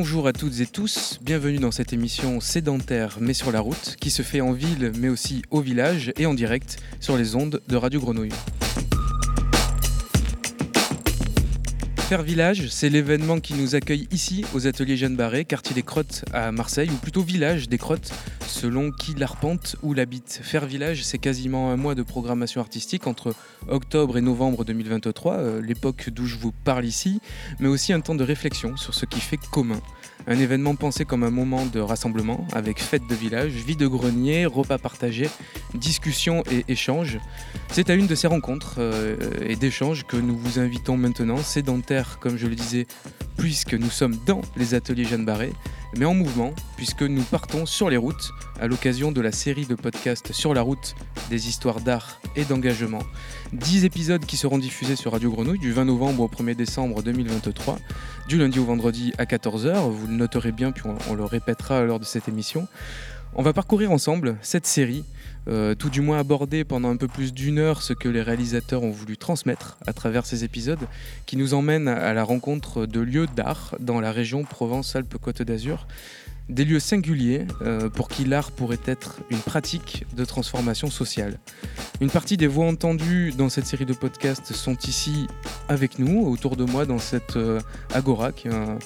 Bonjour à toutes et tous, bienvenue dans cette émission sédentaire mais sur la route qui se fait en ville mais aussi au village et en direct sur les ondes de Radio Grenouille. Faire Village, c'est l'événement qui nous accueille ici aux ateliers Jeanne Barré, quartier des Crottes à Marseille, ou plutôt village des Crottes, selon qui l'arpente ou l'habite. Faire Village, c'est quasiment un mois de programmation artistique entre octobre et novembre 2023, euh, l'époque d'où je vous parle ici, mais aussi un temps de réflexion sur ce qui fait commun. Un événement pensé comme un moment de rassemblement, avec fête de village, vie de grenier, repas partagés, discussions et échanges. C'est à une de ces rencontres euh, et d'échanges que nous vous invitons maintenant, sédentaires comme je le disais, puisque nous sommes dans les ateliers Jeanne Barré, mais en mouvement, puisque nous partons sur les routes à l'occasion de la série de podcasts Sur la route des histoires d'art et d'engagement. 10 épisodes qui seront diffusés sur Radio Grenouille du 20 novembre au 1er décembre 2023, du lundi au vendredi à 14h. Vous le noterez bien, puis on, le répétera lors de cette émission. On va parcourir ensemble cette série euh, tout du moins aborder pendant un peu plus d'une heure ce que les réalisateurs ont voulu transmettre à travers ces épisodes, qui nous emmènent à la rencontre de lieux d'art dans la région Provence-Alpes-Côte d'Azur. Des lieux singuliers euh, pour qui l'art pourrait être une pratique de transformation sociale. Une partie des voix entendues dans cette série de podcasts sont ici avec nous, autour de moi, dans cette euh, agora, qui est un,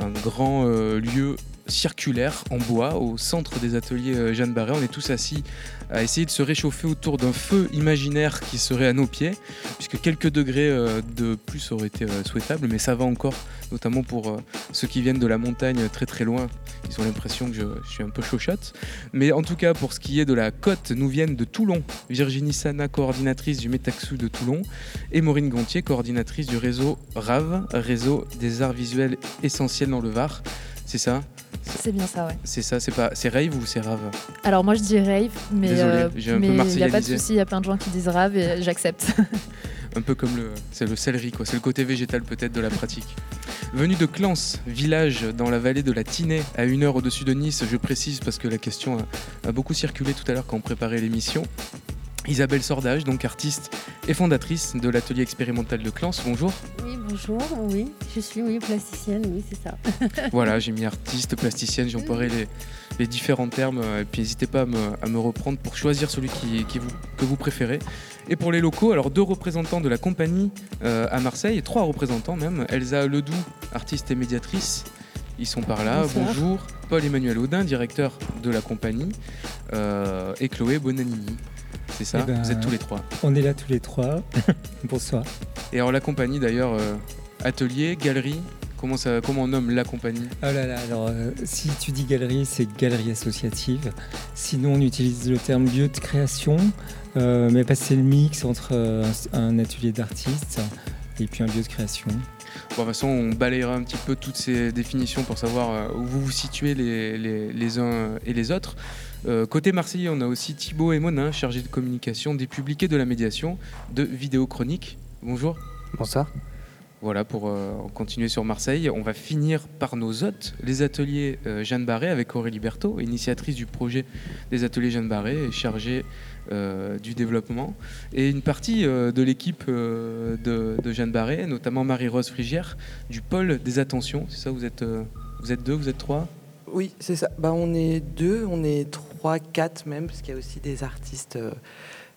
un grand lieu circulaire en bois au centre des ateliers euh, Jeanne Barré. On est tous assis à essayer de se réchauffer autour d'un feu imaginaire qui serait à nos pieds, puisque quelques degrés euh, de plus auraient été euh, souhaitables, mais ça va encore, notamment pour ceux qui viennent de la montagne très très loin, ils ont l'impression que je, suis un peu chauchotte. Mais en tout cas, pour ce qui est de la côte, nous viennent de Toulon, Virginie Sana, coordinatrice du Métaxu de Toulon, et Maureen Gontier, coordinatrice du réseau RAV, réseau des arts visuels essentiels dans le Var. C'est ça c'est bien ça, ouais. C'est ça, c'est pas, c'est rave ou c'est rave Alors moi je dis rave, mais euh, il n'y a pas de souci, il y a plein de gens qui disent rave et j'accepte. un peu comme le, c'est le céleri quoi, c'est le côté végétal peut-être de la pratique. Venu de Clans, village dans la vallée de la Tinée, à une heure au-dessus de Nice, je précise parce que la question a beaucoup circulé tout à l'heure quand on préparait l'émission. Isabelle Sordage, donc artiste et fondatrice de l'atelier expérimental de Clans. Bonjour. Oui, bonjour. Oui, je suis oui, plasticienne, oui, c'est ça. voilà, j'ai mis artiste, plasticienne, j'ai emparé les, les, différents termes. Et puis n'hésitez pas à me, reprendre pour choisir celui qui, vous, que vous préférez. Et pour les locaux, alors deux représentants de la compagnie euh, à Marseille, et trois représentants même. Elsa Ledoux, artiste et médiatrice. Ils sont par là. Bonjour. Paul-Emmanuel Audin, directeur de la compagnie. Euh, et Chloé Bonanini, c'est ça eh Vous êtes ben, tous les trois On est là tous les trois. Bonsoir. Et alors la compagnie d'ailleurs, euh, atelier, galerie, comment, ça, comment on nomme la compagnie? Oh là là, alors euh, si tu dis galerie, c'est galerie associative. Sinon on utilise le terme lieu de création, euh, mais c'est le mix entre un, atelier d'artiste et puis un lieu de création. Bon, de toute façon, on balayera un petit peu toutes ces définitions pour savoir où vous vous situez les, les, les uns et les autres. Euh, côté Marseillais, on a aussi Thibaut et Monin, chargés de communication, des publics et de la médiation, de Vidéo Chronique. Bonjour. Bonsoir. Voilà, pour euh, continuer sur Marseille, on va finir par nos hôtes, les ateliers euh, Jeanne Barré avec Aurélie Berthaud, initiatrice du projet des ateliers Jeanne Barré et chargée du développement. Et une partie de l'équipe de, Jeanne Barré, notamment Marie-Rose Frigière, du pôle des attentions. C'est ça, vous êtes, vous êtes deux, vous êtes trois? Oui, c'est ça. Bah, on est deux, on est trois 3, 4 même, parce qu'il y a aussi des artistes euh,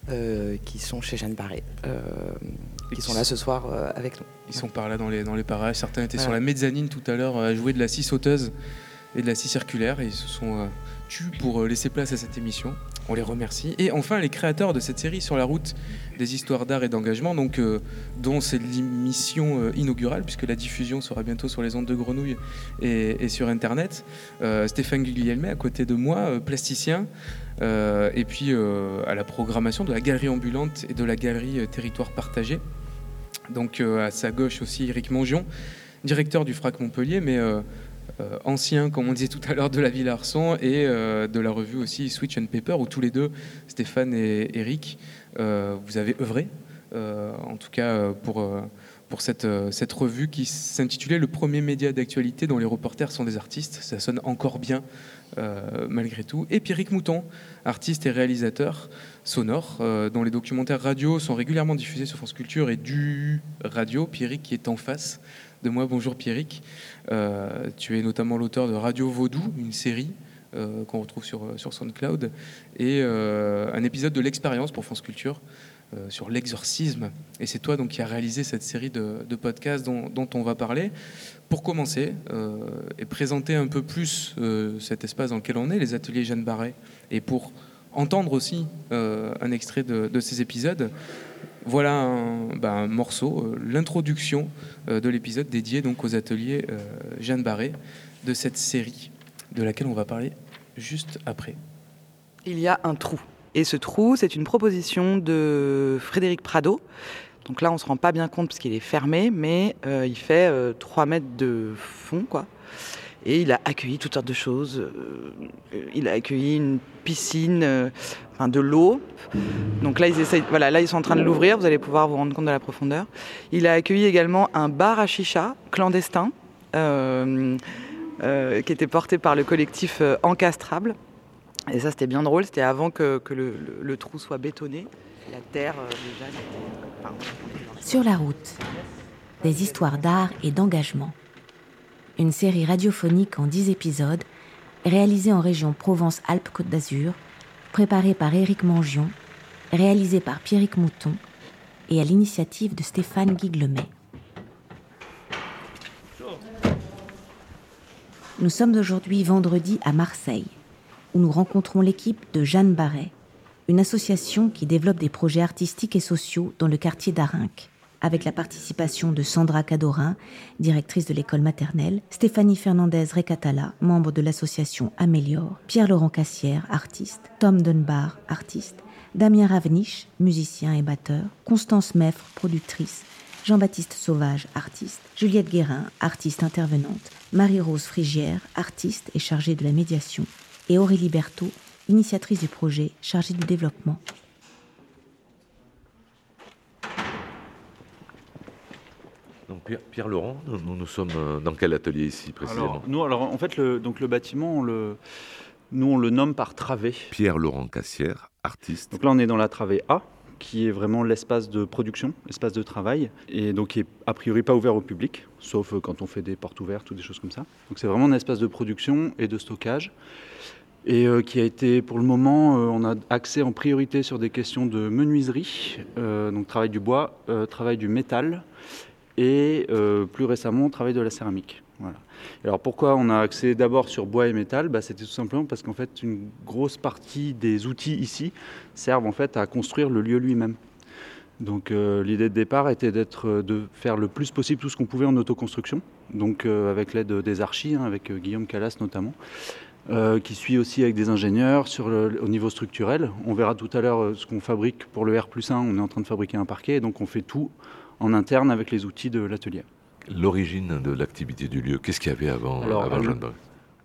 euh, qui sont chez Jeanne Barré, euh, qui sont là ce soir avec nous. Ils sont par là dans les, dans les parages. Certains étaient sur la mezzanine tout à l'heure à jouer de la scie sauteuse et de la scie circulaire et ils se sont pour laisser place à cette émission. On les remercie. Et enfin, les créateurs de cette série sur la route des histoires d'art et d'engagement, donc dont c'est l'émission inaugurale, puisque la diffusion sera bientôt sur les ondes de Grenouille et, sur Internet. Stéphane Guglielmet, à côté de moi, plasticien, et puis à la programmation de la galerie ambulante et de la galerie Territoire Partagé. Donc à sa gauche aussi, Eric Mongion, directeur du FRAC Montpellier, mais euh, ancien, comme on disait tout à l'heure, de la Ville Arson et euh, de la revue aussi Switch and Paper, où tous les deux, Stéphane et Eric, euh, vous avez œuvré, en tout cas pour pour cette, cette revue qui s'intitulait Le premier média d'actualité dont les reporters sont des artistes. Ça sonne encore bien malgré tout. Et Pierrick Mouton, artiste et réalisateur sonore, dont les documentaires radio sont régulièrement diffusés sur France Culture et du radio. Pierrick qui est en face de moi. Bonjour Pierrick. tu es notamment l'auteur de Radio Vaudou, une série euh, qu'on retrouve sur, euh, SoundCloud, et euh, un épisode de l'expérience pour France Culture sur l'exorcisme. Et c'est toi donc qui as réalisé cette série de, podcasts dont, on va parler. Pour commencer et présenter un peu plus cet espace dans lequel on est, les ateliers Jeanne Barret, et pour entendre aussi un extrait de, ces épisodes, voilà un, ben, morceau, l'introduction de l'épisode dédié donc aux ateliers Jeanne Barret de cette série de laquelle on va parler juste après. Il y a un trou. Et ce trou, c'est une proposition de Frédéric Prado. Donc là, on ne se rend pas bien compte parce qu'il est fermé, mais euh, il fait 3 euh, mètres de fond, quoi. Et il a accueilli toutes sortes de choses. Euh, il a accueilli une piscine, enfin de l'eau. Donc là ils, essayent, voilà, là, ils sont en train de l'ouvrir. Vous allez pouvoir vous rendre compte de la profondeur. Il a accueilli également un bar à chicha clandestin. Euh, qui était porté par le collectif euh, Encastrable. Et ça, c'était bien drôle. C'était avant que, le, trou soit bétonné. La terre, euh, déjà, Sur la route, des histoires d'art et d'engagement. Une série radiophonique en 10 épisodes, réalisée en région Provence-Alpes-Côte d'Azur, préparée par Éric Mangion, réalisée par Pierrick Mouton et à l'initiative de Stéphane Guiglemet. Nous sommes aujourd'hui vendredi à Marseille, où nous rencontrons l'équipe de Jeanne Barret, une association qui développe des projets artistiques et sociaux dans le quartier d'Arinque, avec la participation de Sandra Cadorin, directrice de l'école maternelle, Stéphanie Fernandez Recatala, membre de l'association Améliore, Pierre-Laurent Cassière, artiste, Tom Dunbar, artiste, Damien Ravniche, musicien et batteur, Constance Meffre, productrice, Jean-Baptiste Sauvage, artiste, Juliette Guérin, artiste intervenante, Marie-Rose Frigière, artiste et chargée de la médiation, et Aurélie Berthaud, initiatrice du projet, chargée du développement. Pierre, Laurent, nous, nous, sommes euh, dans quel atelier ici précisément alors, nous, alors en fait, le, donc le bâtiment, le, nous on le nomme par travée. Pierre Laurent Cassière, artiste. Donc là, on est dans la travée A qui est vraiment l'espace de production, l'espace de travail, et donc qui est a priori pas ouvert au public, sauf quand on fait des portes ouvertes ou des choses comme ça. Donc c'est vraiment un espace de production et de stockage, et euh, qui a été pour le moment, euh, on a accès en priorité sur des questions de menuiserie, euh, donc travail du bois, travail du métal, et plus récemment travail de la céramique. Voilà. Alors pourquoi on a accès d'abord sur bois et métal? Bah, C'était tout simplement parce qu'en fait une grosse partie des outils ici servent en fait à construire le lieu lui-même. Donc euh, l'idée de départ était d'être, euh, de faire le plus possible tout ce qu'on pouvait en autoconstruction, donc euh, avec l'aide des archis, hein, avec Guillaume Callas notamment, qui suit aussi avec des ingénieurs sur au niveau structurel. On verra tout à l'heure ce qu'on fabrique pour le R 1, on est en train de fabriquer un parquet, donc on fait tout en interne avec les outils de l'atelier. L'origine de l'activité du lieu, qu'est-ce qu'il y avait avant, Alors,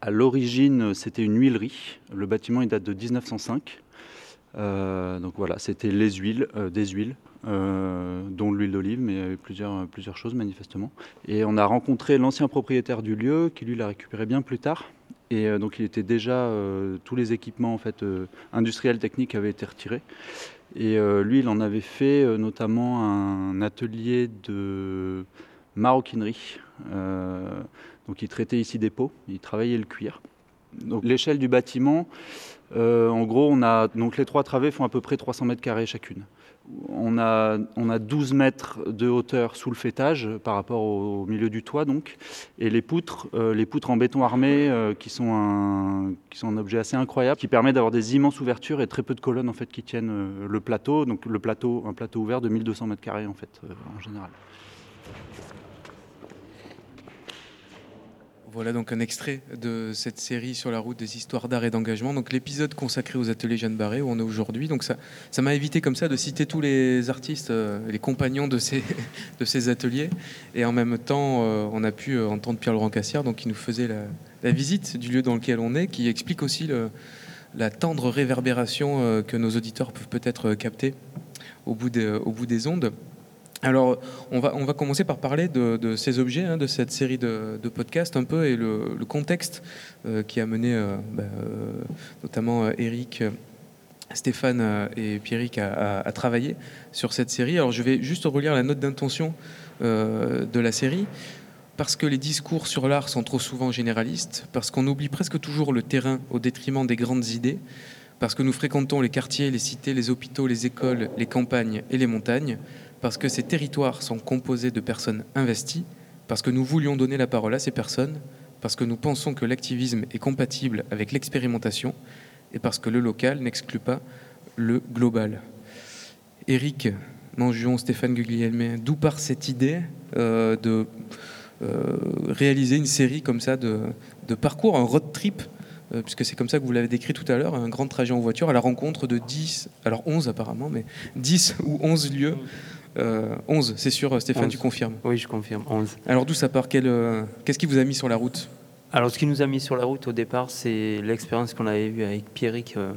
À l'origine, c'était une huilerie. Le bâtiment il date de 1905. Euh, donc voilà, c'était les huiles, euh, des huiles, euh, dont l'huile d'olive, mais il y avait plusieurs, plusieurs choses manifestement. Et on a rencontré l'ancien propriétaire du lieu, qui lui l'a récupéré bien plus tard. Et donc il était déjà, tous les équipements en fait, industriels, techniques avaient été retirés. Et lui, il en avait fait notamment un atelier de maroquinerie. Euh, donc il traitait ici des peaux, il travaillait le cuir. Donc l'échelle du bâtiment, euh, en gros, on a donc les trois travées font à peu près 300 mètres carrés chacune. On a, on a 12 mètres de hauteur sous le fêtage par rapport au, milieu du toit donc, et les poutres, euh, les poutres en béton armé qui sont un, qui sont un objet assez incroyable, qui permet d'avoir des immenses ouvertures et très peu de colonnes en fait qui tiennent le plateau. Donc le plateau, un plateau ouvert de 1200 mètres carrés en fait en général. Voilà donc un extrait de cette série sur la route des histoires d'art et d'engagement. Donc l'épisode consacré aux ateliers Jeanne Barré où on est aujourd'hui. Donc ça, ça m'a évité comme ça de citer tous les artistes, euh, les compagnons de ces, de ces ateliers. Et en même temps, euh, on a pu euh, entendre Pierre-Laurent Cassière, donc qui nous faisait la, visite du lieu dans lequel on est, qui explique aussi la tendre réverbération que nos auditeurs peuvent peut-être capter au bout, au bout des ondes. Alors, on va, commencer par parler de, ces objets, hein, de cette série de, podcasts un peu, et le, contexte euh, qui a mené euh, bah, euh, notamment Eric, Stéphane et Pierrick à, à, travailler sur cette série. Alors, je vais juste relire la note d'intention de la série. Parce que les discours sur l'art sont trop souvent généralistes, parce qu'on oublie presque toujours le terrain au détriment des grandes idées, parce que nous fréquentons les quartiers, les cités, les hôpitaux, les écoles, les campagnes et les montagnes, parce que ces territoires sont composés de personnes investies, parce que nous voulions donner la parole à ces personnes, parce que nous pensons que l'activisme est compatible avec l'expérimentation, et parce que le local n'exclut pas le global. Éric Mangion, Stéphane Guglielmi, d'où part cette idée euh, de euh, réaliser une série comme ça de, parcours, un road trip euh, puisque c'est comme ça que vous l'avez décrit tout à l'heure, un grand trajet en voiture à la rencontre de 10, alors 11 apparemment, mais 10 ou 11 lieux 11, euh, c'est sûr, Stéphane, tu confirmes? Oui, je confirme, 11. Alors d'où ça part? Euh, Qu'est-ce qui vous a mis sur la route? Alors, ce qui nous a mis sur la route au départ, c'est l'expérience qu'on avait eue avec Pierrick euh,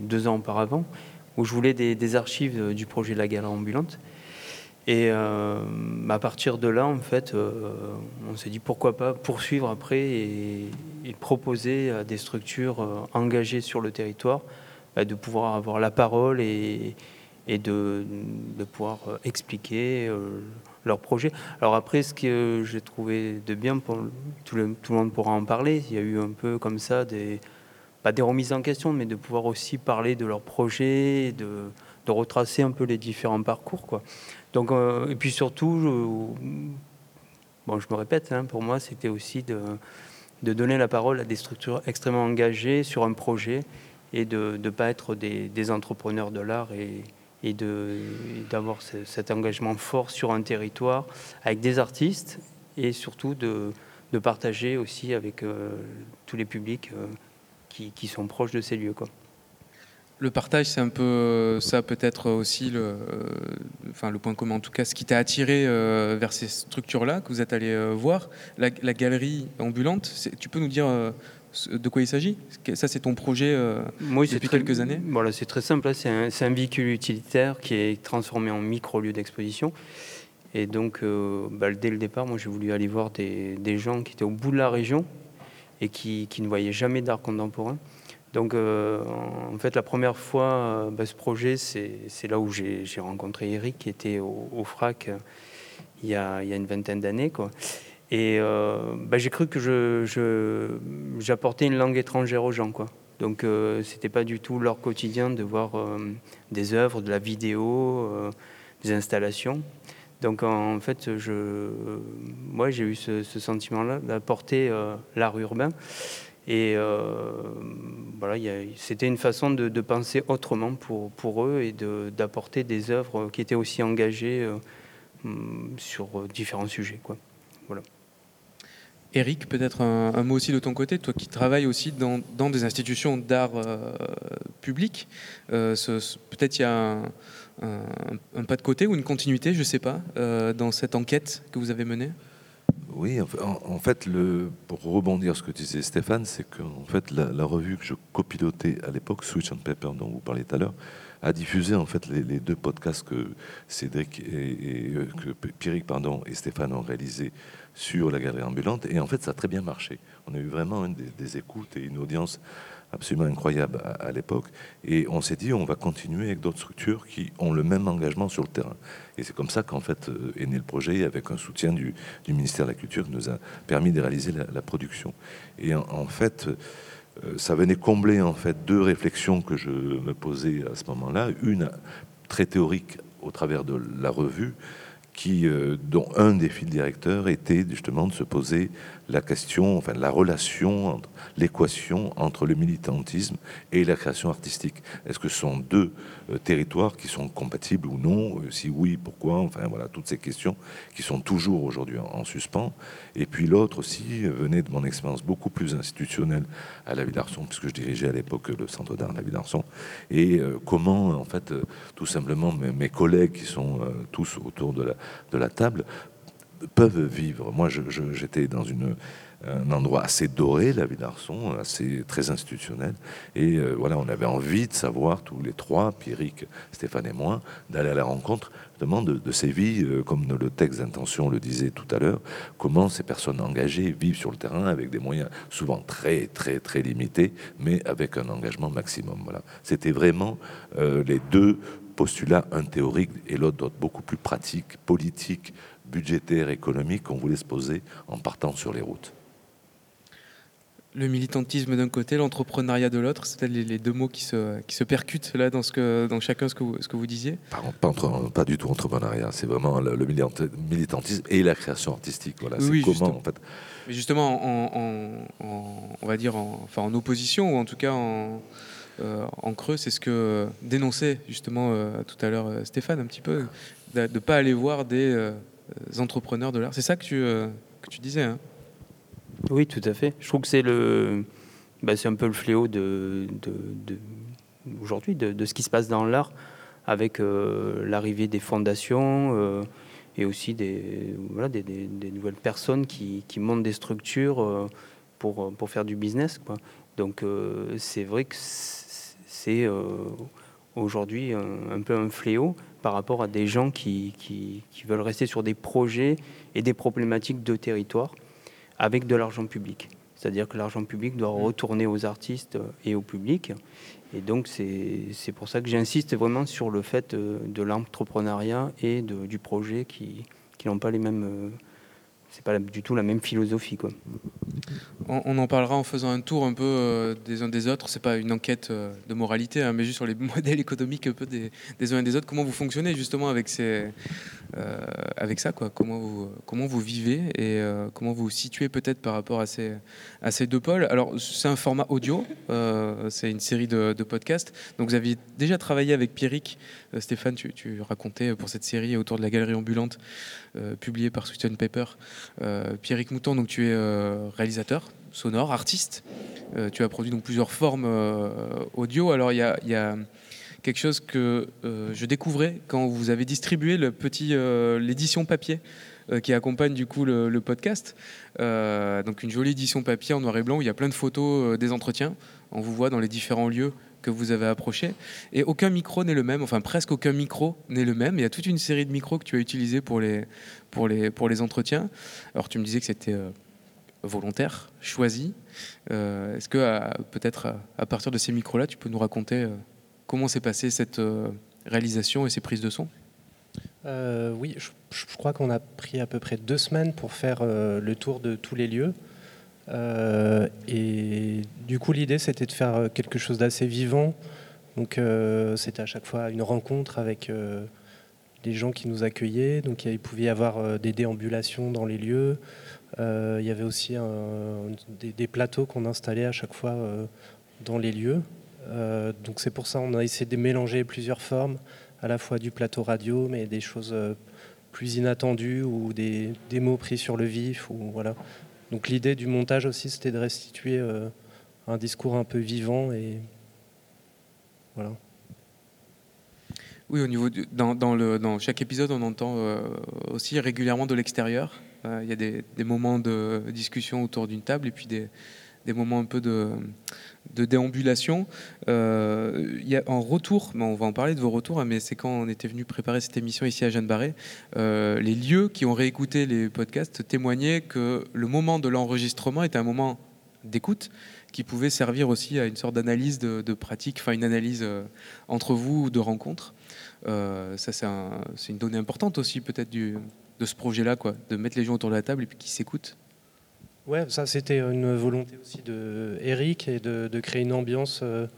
deux ans auparavant, où je voulais des, archives du projet de la galerie ambulante. Et à partir de là, en fait, on s'est dit pourquoi pas poursuivre après et, proposer à des structures engagées sur le territoire bah, de pouvoir avoir la parole et, et de, pouvoir euh, expliquer euh, leur projet. Alors après, ce que j'ai trouvé de bien, pour, tout, le, monde pourra en parler, il y a eu un peu comme ça des, pas des remises en question, mais de pouvoir aussi parler de leur projet, de, retracer un peu les différents parcours. Quoi. Donc, euh, et puis surtout, je, bon, je me répète, hein, pour moi, c'était aussi de, de donner la parole à des structures extrêmement engagées sur un projet et de ne pas être des, des entrepreneurs de l'art et, et d'avoir cet engagement fort sur un territoire avec des artistes et surtout de, partager aussi avec euh, tous les publics euh, qui, sont proches de ces lieux. Le partage, c'est un peu ça, peut-être aussi le, enfin, le point commun, en tout cas, ce qui t'a attiré euh, vers ces structures-là que vous êtes allé voir. La, galerie ambulante, tu peux nous dire de quoi il s'agit? Ça, c'est ton projet euh, depuis quelques années? Voilà, c'est très simple. C'est un, véhicule utilitaire qui est transformé en micro-lieu d'exposition. Et donc, euh, bah, dès le départ, moi, j'ai voulu aller voir des, gens qui étaient au bout de la région et qui, ne voyaient jamais d'art contemporain. Donc, euh, en fait, la première fois, bah, ce projet, c'est là où j'ai rencontré Eric, qui était au, FRAC il y, a, il y a une vingtaine d'années. quoi. Et euh, bah, j'ai cru que j'apportais je, une langue étrangère aux gens. Quoi. Donc euh, c'était pas du tout leur quotidien de voir euh, des œuvres, de la vidéo, euh, des installations. Donc en fait, je, moi j'ai eu ce, sentiment-là d'apporter l'art urbain. Et voilà, c'était une façon de, de, penser autrement pour, pour eux et d'apporter des œuvres qui étaient aussi engagées sur différents sujets. Quoi. Voilà. Eric, peut-être un, mot aussi de ton côté, toi qui travailles aussi dans, des institutions d'art euh, public. Euh, peut-être il y a un, pas de côté ou une continuité, je ne sais pas, euh, dans cette enquête que vous avez menée? Oui, en, fait, le, pour rebondir sur ce que disait Stéphane, c'est que fait, la, revue que je copilotais à l'époque, Switch and Paper, dont vous parliez tout à l'heure, a diffusé en fait les, deux podcasts que Cédric et, que Pierrick pardon et Stéphane ont réalisés sur la galerie ambulante. Et en fait, ça a très bien marché. On a eu vraiment des, écoutes et une audience absolument incroyable à, l'époque. Et on s'est dit, on va continuer avec d'autres structures qui ont le même engagement sur le terrain. Et c'est comme ça qu'en fait euh, est né le projet, avec un soutien du, ministère de la Culture qui nous a permis de réaliser la, production. Et en, fait, euh, ça venait combler en fait deux réflexions que je me posais à ce moment-là. Une très théorique au travers de la revue, qui, euh, dont un des fils directeurs était justement de se poser la question, enfin la relation, l'équation entre le militantisme et la création artistique. Est-ce que ce sont deux euh, territoires qui sont compatibles ou non? Euh, Si oui, pourquoi? Enfin voilà, toutes ces questions qui sont toujours aujourd'hui en, suspens. Et puis l'autre aussi venait de mon expérience beaucoup plus institutionnelle à la Ville-Arson, puisque je dirigeais à l'époque le Centre d'art de la Ville-Arson. Et comment, en fait, tout simplement mes, collègues qui sont tous autour de la table peuvent vivre. Moi, j'étais dans un endroit assez doré, la ville d'Arson, assez très institutionnel. Et euh, voilà, on avait envie de savoir tous les trois, Pierrick, Stéphane et moi, d'aller à la rencontre de, de ces vies, euh, comme le texte d'intention le disait tout à l'heure, comment ces personnes engagées vivent sur le terrain avec des moyens souvent très très très limités, mais avec un engagement maximum. Voilà, c'était vraiment euh, les deux postulats, un théorique et l'autre beaucoup plus pratique, politique, budgétaire, économique, qu'on voulait se poser en partant sur les routes le militantisme d'un côté, l'entrepreneuriat de l'autre, c'est les, deux mots qui se, qui se percutent là dans, ce que, dans chacun ce que vous, ce que vous disiez? Pas, pas, pas du tout entrepreneuriat, c'est vraiment le, militantisme et la création artistique. Voilà, oui, comment en fait. Mais justement, en, on va dire en, enfin, en opposition, ou en tout cas en, euh, en creux, c'est ce que dénonçait justement euh, tout à l'heure euh, Stéphane un petit peu, de ne pas aller voir des entrepreneurs de l'art. C'est ça que tu, que tu disais hein? Oui, tout à fait. Je trouve que c'est le, bah, c'est un peu le fléau de, de, aujourd'hui de, ce qui se passe dans l'art, avec euh, l'arrivée des fondations euh, et aussi des, voilà, des, nouvelles personnes qui, qui, montent des structures euh, pour, pour faire du business. Quoi. Donc c'est vrai que c'est aujourd'hui un, peu un fléau par rapport à des gens qui, qui, qui veulent rester sur des projets et des problématiques de territoire avec de l'argent public. C'est-à-dire que l'argent public doit mmh. retourner aux artistes et au public. Et donc, c'est pour ça que j'insiste vraiment sur le fait euh, de l'entrepreneuriat et de, du projet qui n'ont pas les mêmes. Euh, c'est pas du tout la même philosophie. Quoi. On, en parlera en faisant un tour un peu euh, des uns des autres. C'est pas une enquête de moralité, hein, mais juste sur les modèles économiques un peu des, uns et des autres. Comment vous fonctionnez justement avec euh, ça, quoi? Comment vous, comment vous vivez et euh, comment vous vous situez peut-être par rapport à ces, à ces deux pôles? Alors, c'est un format audio, euh, c'est une série de, podcasts. Donc, vous aviez déjà travaillé avec Pierrick. Stéphane, tu, racontais pour cette série autour de la galerie ambulante, publiée par Sweet Paper. Pierrick Mouton, donc tu es réalisateur sonore, artiste. tu as produit donc plusieurs formes audio. Alors, il y a, quelque chose que euh, je découvrais quand vous avez distribué le petit euh, l'édition papier euh, qui accompagne du coup le, podcast. donc une jolie édition papier en noir et blanc où il y a plein de photos des entretiens. On vous voit dans les différents lieux que vous avez approchés. Et aucun micro n'est le même, enfin presque aucun micro n'est le même. Il y a toute une série de micros que tu as utilisés pour les, pour les, pour les entretiens. Alors tu me disais que c'était volontaire, choisi. Est-ce que peut-être à, partir de ces micros-là, tu peux nous raconter Comment s'est passée cette euh, réalisation et ces prises de son? Euh, Oui, je, crois qu'on a pris à peu près deux semaines pour faire euh, le tour de tous les lieux. Et du coup, l'idée, c'était de faire quelque chose d'assez vivant. Donc, c'était à chaque fois une rencontre avec les gens qui nous accueillaient. Donc, il pouvait y avoir des déambulations dans les lieux. il y avait aussi des, des, plateaux qu'on installait à chaque fois dans les lieux. Euh, donc c'est pour ça qu'on a essayé de mélanger plusieurs formes, à la fois du plateau radio, mais des choses euh, plus inattendues ou des, mots pris sur le vif. Ou, voilà. Donc l'idée du montage aussi, c'était de restituer euh, un discours un peu vivant voilà. Oui, au niveau dans, le, dans chaque épisode, on entend aussi régulièrement de l'extérieur. Il y a des, moments de discussion autour d'une table et puis des moments un peu de, de déambulation. Euh, y a en retour, on va en parler de vos retours, hein, mais c'est quand on était venu préparer cette émission ici à Jeanne Barré, euh, les lieux qui ont réécouté les podcasts témoignaient que le moment de l'enregistrement était un moment d'écoute qui pouvait servir aussi à une sorte d'analyse de, pratique, enfin une analyse euh, entre vous ou de rencontre. ça, c'est une donnée importante aussi peut-être de ce projet-là, quoi, de mettre les gens autour de la table et puis qui s'écoutent. Ouais, ça c'était une volonté aussi de Eric et de, créer une ambiance euh,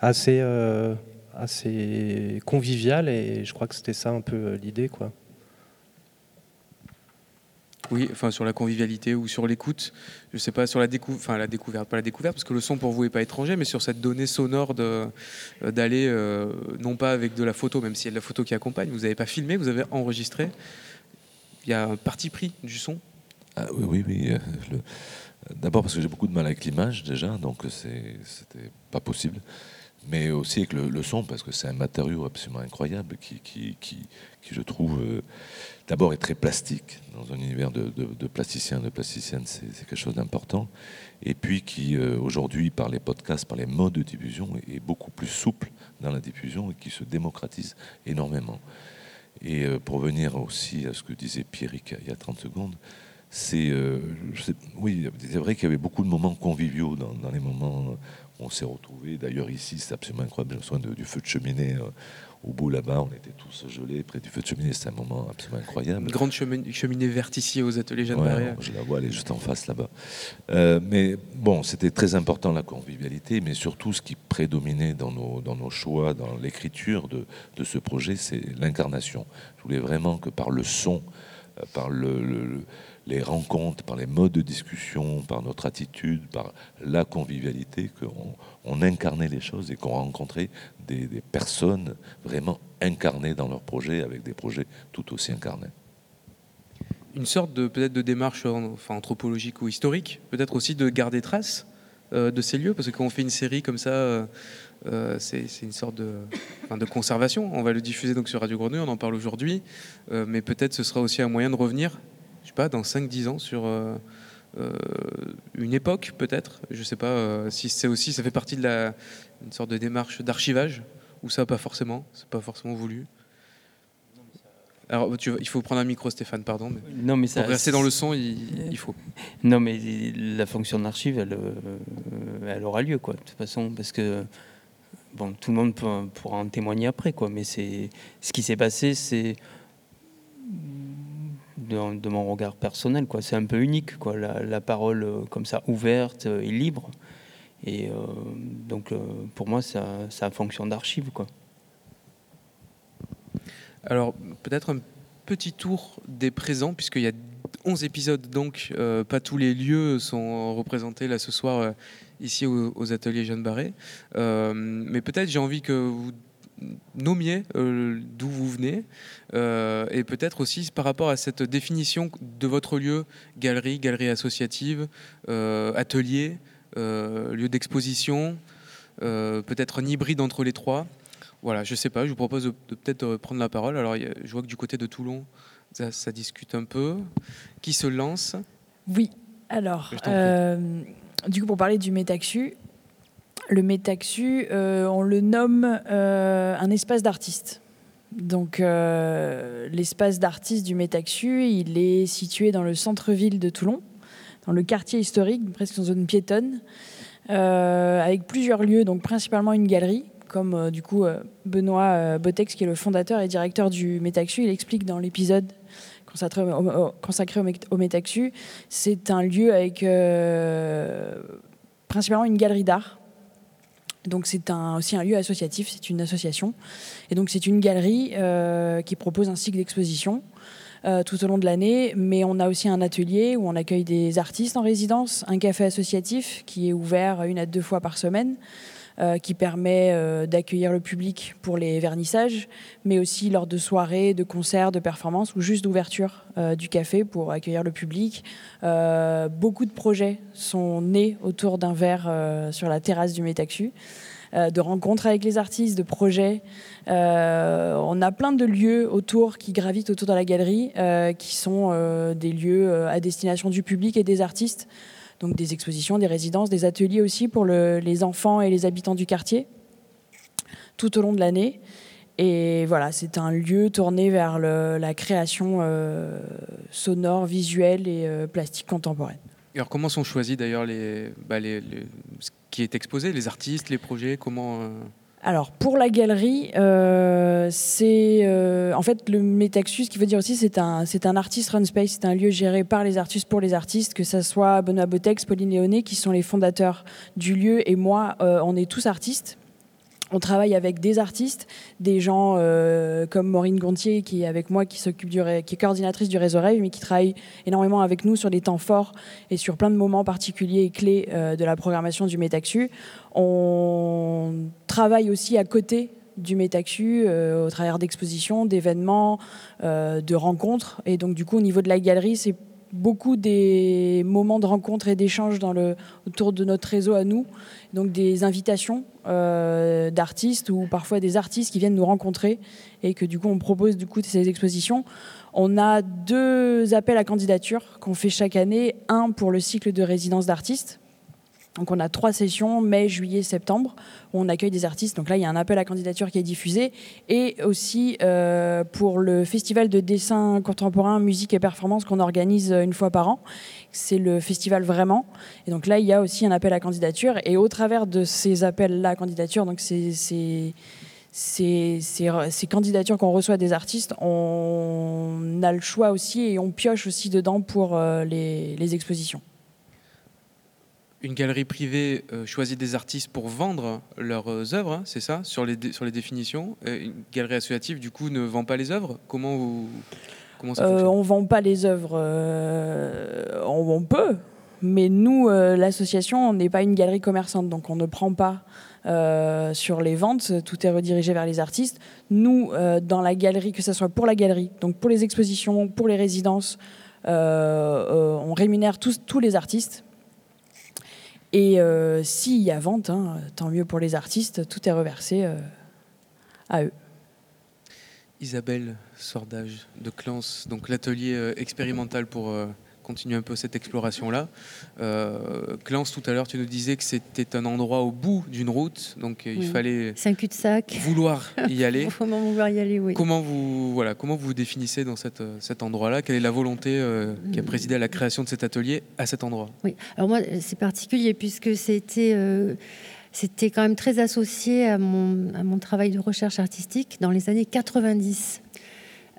assez, euh, assez conviviale et je crois que c'était ça un peu euh, l'idée quoi. Oui, enfin sur la convivialité ou sur l'écoute, je sais pas sur la découverte, enfin la découverte, pas la découverte parce que le son pour vous est pas étranger, mais sur cette donnée sonore d'aller non pas avec de la photo, même s'il y a de la photo qui accompagne, vous n'avez pas filmé, vous avez enregistré. Il y a un parti pris du son ah oui, oui, oui. Euh, d'abord parce que j'ai beaucoup de mal avec l'image déjà, donc c'était pas possible. Mais aussi avec le, son, parce que c'est un matériau absolument incroyable qui, qui, qui, je trouve, euh, d'abord est très plastique, dans un univers de, de, plasticiens, de plasticiennes, c'est quelque chose d'important. Et puis qui, euh, aujourd'hui, par les podcasts, par les modes de diffusion, est, beaucoup plus souple dans la diffusion et qui se démocratise énormément. Et euh, pour venir aussi à ce que disait Pierrick il y a 30 secondes, c'est euh, oui, c'est vrai qu'il y avait beaucoup de moments conviviaux dans, dans les moments où on s'est retrouvés. D'ailleurs, ici, c'est absolument incroyable. le soin du feu de cheminée au bout là-bas, on était tous gelés près du feu de cheminée. C'était un moment absolument incroyable. Une grande cheminée, verte ici aux ateliers Jeanne ouais, Je la vois, elle est juste en face là-bas. Euh, mais bon, c'était très important la convivialité, mais surtout ce qui prédominait dans nos, dans nos choix, dans l'écriture de, de, ce projet, c'est l'incarnation. Je voulais vraiment que par le son, euh, par le les rencontres, par les modes de discussion, par notre attitude, par la convivialité, qu'on on incarnait les choses et qu'on rencontrait des, personnes vraiment incarnées dans leurs projets, avec des projets tout aussi incarnés. Une sorte de peut-être de démarche anthropologique ou historique, peut-être aussi de garder trace euh, de ces lieux, parce que quand on fait une série comme ça, euh, euh, c'est une sorte de, de, conservation. On va le diffuser donc sur Radio Grenouille, on en parle aujourd'hui, mais peut-être ce sera aussi un moyen de revenir sais pas, dans 5-10 ans sur euh, euh, une époque peut-être? Je ne sais pas euh, si c'est aussi, ça fait partie de la, une sorte de démarche d'archivage ou ça pas forcément, c'est pas forcément voulu? Alors, il faut prendre un micro, Stéphane, pardon. Mais non, mais ça, pour rester dans le son, il, faut. Non, mais la fonction d'archive, elle, elle, aura lieu, quoi, de toute façon, parce que bon, tout le monde pourra en témoigner après, quoi. Mais c'est ce qui s'est passé, c'est de, mon regard personnel. Quoi. C'est un peu unique, quoi. La, parole euh, comme ça, ouverte et libre. Et euh, donc, euh, pour moi, ça, ça fonction d'archive. Quoi. Alors, peut-être un petit tour des présents, puisqu'il y a 11 épisodes, donc pas tous les lieux sont représentés là ce soir ici aux, aux ateliers Jeanne Barré. mais peut-être j'ai envie que vous nommiez euh, d'où vous venez euh, et peut-être aussi par rapport à cette définition de votre lieu, galerie, galerie associative, euh, atelier, lieu d'exposition, peut-être un hybride entre les trois. Voilà, je sais pas, je vous propose de, peut-être prendre la parole. Alors, je vois que du côté de Toulon, ça, discute un peu. Qui se lance? Oui, alors, du coup, pour parler du Métaxu, le Métaxu, euh, on le nomme euh, un espace d'artistes. Donc euh, l'espace d'artistes du Métaxu, il est situé dans le centre-ville de Toulon, dans le quartier historique, presque en zone piétonne, avec plusieurs lieux, donc principalement une galerie, comme du coup Benoît Botex, qui est le fondateur et directeur du Métaxu, il explique dans l'épisode consacré au, au Métaxu, c'est un lieu avec principalement une galerie d'art donc c'est aussi un lieu associatif, c'est une association. Et donc c'est une galerie euh, qui propose un cycle d'exposition euh, tout au long de l'année. Mais on a aussi un atelier où on accueille des artistes en résidence, un café associatif qui est ouvert une à deux fois par semaine. Euh, qui permet euh, d'accueillir le public pour les vernissages, mais aussi lors de soirées, de concerts, de performances ou juste d'ouverture euh, du café pour accueillir le public. beaucoup de projets sont nés autour d'un verre sur la terrasse du Métaxu. de rencontres avec les artistes, de projets. on a plein de lieux autour qui gravitent autour de la galerie, qui sont des lieux à destination du public et des artistes donc des expositions, des résidences, des ateliers aussi pour les enfants et les habitants du quartier tout au long de l'année. Et voilà, c'est un lieu tourné vers la création euh, sonore, visuelle et euh, plastique contemporaine. alors comment sont choisis d'ailleurs bah, les, ce qui est exposé, les artistes, les projets Comment euh, alors pour la galerie, euh, c'est euh, en fait le Métaxus, ce qu'il veut dire aussi, c'est un, c'est un artist run space, c'est un lieu géré par les artistes pour les artistes, que ce soit Benoît Botex, Pauline Léoné, qui sont les fondateurs du lieu, et moi, euh, on est tous artistes. On travaille avec des artistes, des gens euh, comme Maureen Gontier qui est avec moi, qui s'occupe du qui est coordinatrice du réseau Rêve, mais qui travaille énormément avec nous sur des temps forts et sur plein de moments particuliers et clés euh, de la programmation du Métaxu. On travaille aussi à côté du Métaxu euh, au travers d'expositions, d'événements, de rencontres. Et donc du coup, au niveau de la galerie, c'est beaucoup des moments de rencontre et d'échange autour de notre réseau à nous. Donc des invitations euh, d'artistes ou parfois des artistes qui viennent nous rencontrer et que du coup on propose du coup ces expositions. On a deux appels à candidature qu'on fait chaque année, un pour le cycle de résidence d'artistes donc on a trois sessions, mai, juillet, septembre, où on accueille des artistes. Donc là, il y a un appel à candidature qui est diffusé. Et aussi euh, pour le festival de dessin contemporain, musique et performance qu'on organise une fois par an. C'est le festival Vraiment. Et donc là, il y a aussi un appel à candidature. Et au travers de ces appels à candidature, donc ces, ces, candidatures qu'on reçoit des artistes, on a le choix aussi et on pioche aussi dedans pour euh, les expositions une galerie privée euh, choisit des artistes pour vendre leurs euh, œuvres, hein, c'est ça, sur les, sur les définitions. une galerie associative, du coup, ne vend pas les œuvres? Comment, vous, comment ça euh, On ne vend pas les œuvres. On, on, peut, mais nous, l'association, on n'est pas une galerie commerçante, donc on ne prend pas sur les ventes. Tout est redirigé vers les artistes. Nous, dans la galerie, que ce soit pour la galerie, donc pour les expositions, pour les résidences, on rémunère tous, tous les artistes et euh, s'il y a vente, hein, tant mieux pour les artistes, tout est reversé euh, à eux. Isabelle Sordage de Clans, donc l'atelier euh, expérimental pour continuer un peu cette exploration-là. Euh, Clance, tout à l'heure, tu nous disais que c'était un endroit au bout d'une route, donc il fallait un cul de vouloir y aller. comment vouloir y aller, oui. Comment vous, voilà, comment vous, définissez dans cette, cet endroit-là? Quelle est la volonté euh, qui a présidé à la création de cet atelier à cet endroit? Oui, alors moi, c'est particulier puisque c'était... Euh, c'était quand même très associé à mon, à mon travail de recherche artistique dans les années 90,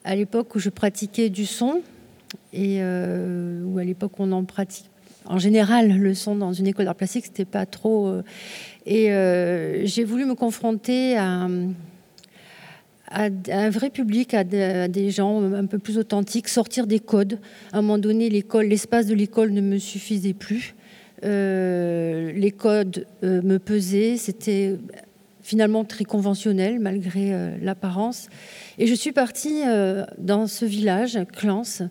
à l'époque où je pratiquais du son, et euh, où à l'époque on en pratique en général le son dans une école d'art plastique c'était pas trop euh, et euh, j'ai voulu me confronter à, un vrai public à, des gens un peu plus authentiques sortir des codes. À un moment donné l'école l'espace de l'école ne me suffisait plus. Les codes me pesaient. C'était finalement très conventionnel malgré l'apparence. Et je suis partie dans ce village Clans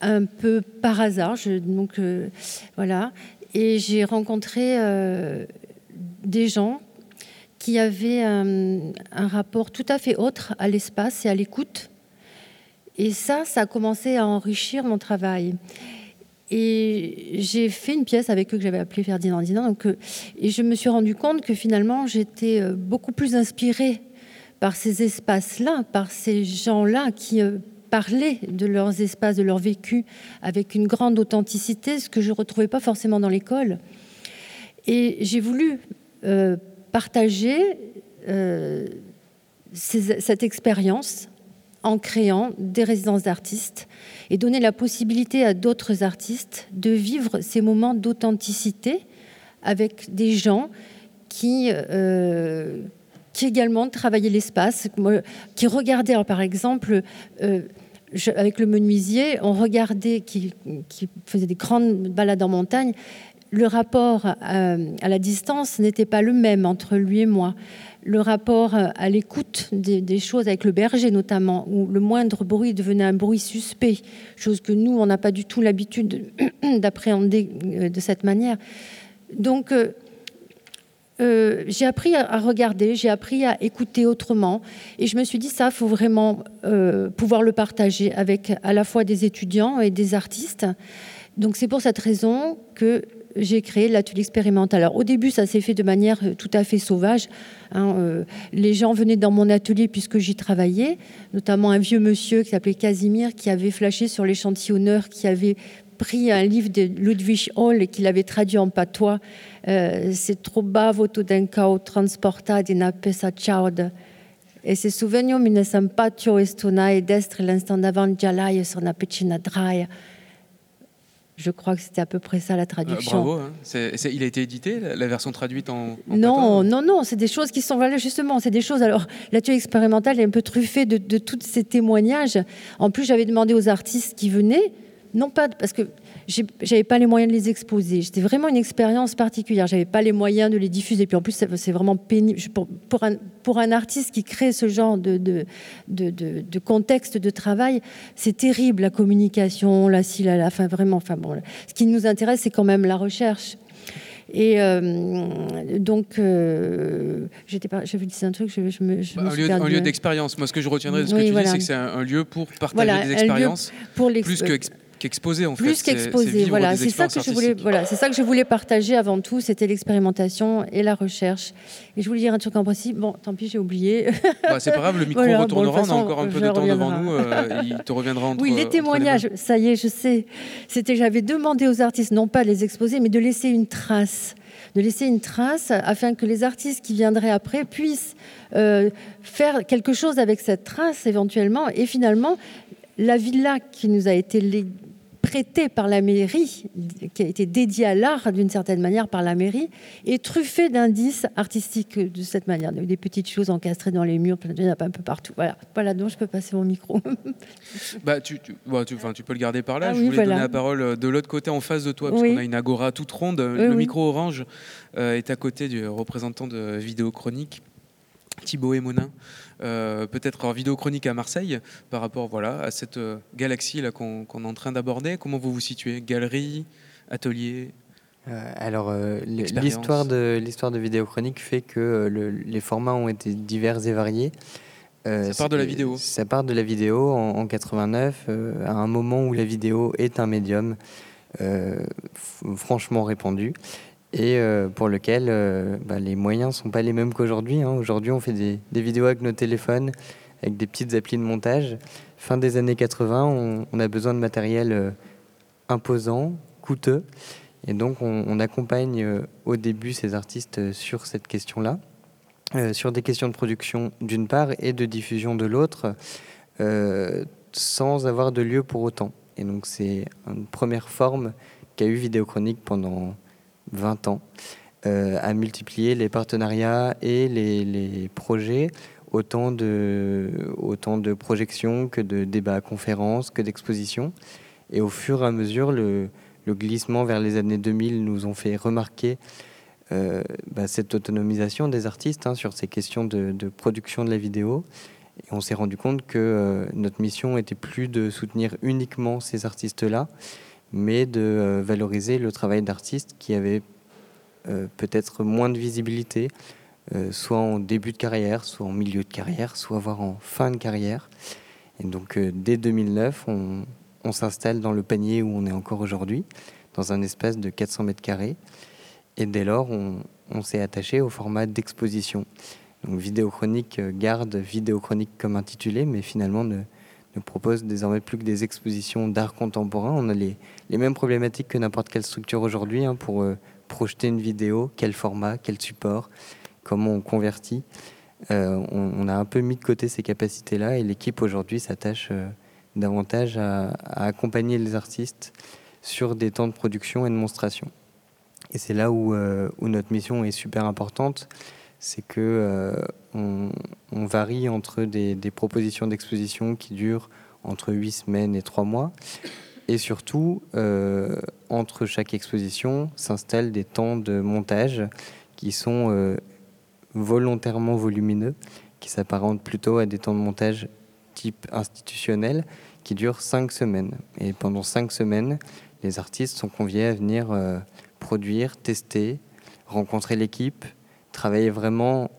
un peu par hasard. donc euh, voilà, et j'ai rencontré euh, des gens qui avaient un, rapport tout à fait autre à l'espace et à l'écoute. Et ça, ça a commencé à enrichir mon travail. Et j'ai fait une pièce avec eux que j'avais appelée Ferdinand Dinan. Donc, euh, et je me suis rendu compte que finalement, j'étais beaucoup plus inspirée par ces espaces-là, par ces gens-là qui parler de leurs espaces, de leur vécu avec une grande authenticité, ce que je ne retrouvais pas forcément dans l'école. Et j'ai voulu euh, partager euh, cette expérience en créant des résidences d'artistes et donner la possibilité à d'autres artistes de vivre ces moments d'authenticité avec des gens qui, euh, qui également travaillaient l'espace, qui regardaient, par exemple, avec le menuisier, on regardait, qui, faisait des grandes balades en montagne, le rapport à, la distance n'était pas le même entre lui et moi. Le rapport à l'écoute des, choses avec le berger notamment, où le moindre bruit devenait un bruit suspect, chose que nous, on n'a pas du tout l'habitude d'appréhender euh, de cette manière. Donc, euh, j'ai appris à, regarder, j'ai appris à écouter autrement. Et je me suis dit, ça, il faut vraiment euh, pouvoir le partager avec à la fois des étudiants et des artistes. Donc c'est pour cette raison que j'ai créé l'atelier expérimental. Alors au début, ça s'est fait de manière euh, tout à fait sauvage. Hein, les gens venaient dans mon atelier puisque j'y travaillais, notamment un vieux monsieur qui s'appelait Casimir, qui avait flashé sur l'échantillonneur, qui avait pris un livre de Ludwig Hall et qu'il avait traduit en patois. Euh, c'est trop bavo cao transporta di una pesa ciauda. Et se souvenir mi ne sont pas tio estonai destre l'instant d'avant gialaia sur una piccina draia. Je crois que c'était à peu près ça la traduction. Euh, bravo. Hein. il a été édité, la, version traduite en. non, non, non. C'est des choses qui sont voilà justement. C'est des choses. Alors, l'atelier expérimental est un peu truffé de, de tous ces témoignages. En plus, j'avais demandé aux artistes qui venaient non pas parce que j'avais pas les moyens de les exposer. C'était vraiment une expérience particulière. J'avais pas les moyens de les diffuser. Puis en plus, c'est vraiment pénible pour, pour, un, pour un artiste qui crée ce genre de, de, de, de contexte de travail. C'est terrible la communication, la si, la, la fin, vraiment. Enfin bon, ce qui nous intéresse, c'est quand même la recherche. Et euh, donc, euh, j'étais pas, j'avais dit un truc, je, je me, je bah, me un, lieu, d'expérience. Moi, ce que je retiendrai de ce que tu dis, c'est que c'est un, lieu pour partager des expériences, plus que qu'exposer en plus qu'exposer voilà. c'est ça que je voulais voilà. C'est ça que je voulais partager avant tout c'était l'expérimentation et la recherche. Et je voulais dire un truc en principe. Bon tant pis j'ai oublié. Bah, c'est pas grave le micro retournera on a encore un peu de temps devant nous euh, il te reviendra entre oui les témoignages ça y est je sais. C'était j'avais demandé aux artistes non pas de les exposer mais de laisser une trace. De laisser une trace afin que les artistes qui viendraient après puissent euh, faire quelque chose avec cette trace éventuellement. Et finalement la villa qui nous a été prêté par la mairie, qui a été dédié à l'art d'une certaine manière par la mairie, est truffé d'indices artistiques de cette manière. Des petites choses encastrées dans les murs, il y en a un peu partout. Voilà, voilà donc je peux passer mon micro. bah, tu, tu, tu, peux le garder par là. Ah je voulais donner la parole euh, de l'autre côté, en face de toi, parce qu'on a une agora toute ronde. le micro orange euh, est à côté du représentant de Vidéo Chronique. Thibaut et Monin, euh, peut-être en vidéo chronique à Marseille, par rapport voilà, à cette euh, galaxie là qu'on est en train d'aborder. Comment vous vous situez? Galerie, atelier euh, alors, l'histoire de l'histoire de vidéo chronique fait que les formats ont été divers et variés. ça part de la vidéo. Ça part de la vidéo en, en 89, à un moment où la vidéo est un médium franchement répandu et euh, pour lequel euh, bah, les moyens sont pas les mêmes qu'aujourd'hui. Hein. Aujourd'hui, on fait des, vidéos avec nos téléphones, avec des petites applis de montage. Fin des années 80, on, a besoin de matériel euh, imposant, coûteux. Et donc, on, on accompagne au début ces artistes sur cette question-là, sur des questions de production d'une part et de diffusion de l'autre, sans avoir de lieu pour autant. Et donc, c'est une première forme qu'a eu Vidéochronique pendant 20 ans, euh, à multiplier les partenariats et les, projets, autant de, projections que de débats, conférences, que d'expositions. Et au fur et à mesure, le, glissement vers les années 2000 nous ont fait remarquer euh, bah, cette autonomisation des artistes hein, sur ces questions de, production de la vidéo. Et on s'est rendu compte que euh, notre mission était plus de soutenir uniquement ces artistes-là, mais de euh, valoriser le travail d'artistes qui avaient euh, peut-être moins de visibilité, euh, soit en début de carrière, soit en milieu de carrière, soit voire en fin de carrière. Et donc dès 2009, on, s'installe dans le panier où on est encore aujourd'hui, dans un espace de 400 mètres carrés. Et dès lors, on, on s'est attaché au format d'exposition. Donc Vidéochronique garde Vidéochronique comme intitulé, mais finalement ne, ne propose désormais plus que des expositions d'art contemporain. On a les, les mêmes problématiques que n'importe quelle structure aujourd'hui hein, pour euh, projeter une vidéo, quel format, quel support, comment on convertit. Euh, on, a un peu mis de côté ces capacités-là et l'équipe aujourd'hui s'attache euh, davantage à, accompagner les artistes sur des temps de production et de monstration. Et c'est là où, notre mission est super importante, c'est que varie entre des, des propositions d'exposition qui durent entre 8 semaines et 3 mois, et surtout, euh, entre chaque exposition s'installent des temps de montage qui sont euh, volontairement volumineux, qui s'apparentent plutôt à des temps de montage type institutionnel, qui durent cinq semaines. Et pendant cinq semaines, les artistes sont conviés à venir euh, produire, tester, rencontrer l'équipe, travailler vraiment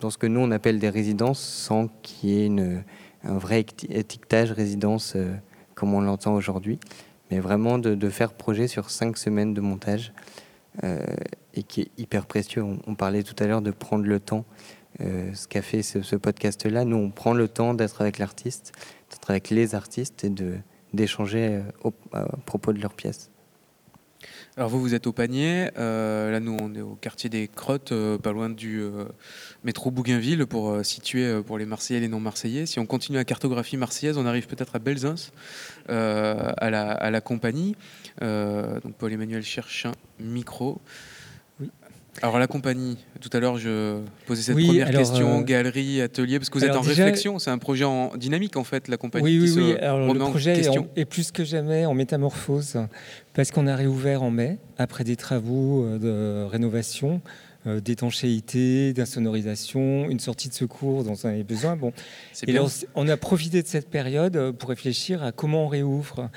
dans ce que nous on appelle des résidences sans qu'il y ait un vrai étiquetage résidence comme on l'entend aujourd'hui, mais vraiment de, faire projet sur cinq semaines de montage euh, et qui est hyper précieux. On, parlait tout à l'heure de prendre le temps. Euh, ce qu'a fait ce, podcast-là, nous, on prend le temps d'être avec l'artiste, d'être avec les artistes et d'échanger euh, à propos de leurs pièces. Alors vous, vous êtes au panier. Euh, là, nous, on est au quartier des Crottes, euh, pas loin du euh, métro Bougainville, pour situer pour les Marseillais et les non-Marseillais. Si on continue la cartographie marseillaise, on arrive peut-être à Belzins, à la, à, la, compagnie. donc Paul-Emmanuel cherche un micro. Oui. Alors la compagnie, tout à l'heure je posais cette Oui, première alors, question, euh, galerie, atelier, parce que vous êtes en déjà- réflexion, c'est un projet en dynamique en fait, la compagnie Oui, qui oui, se oui. Alors, le projet est, question. en- est plus que jamais en métamorphose parce qu'on a réouvert en mai après des travaux euh, de rénovation, euh, d'étanchéité, d'insonorisation, une sortie de secours dont on avait besoin. Bon. Et alors, on a profité de cette période pour réfléchir à comment on réouvre.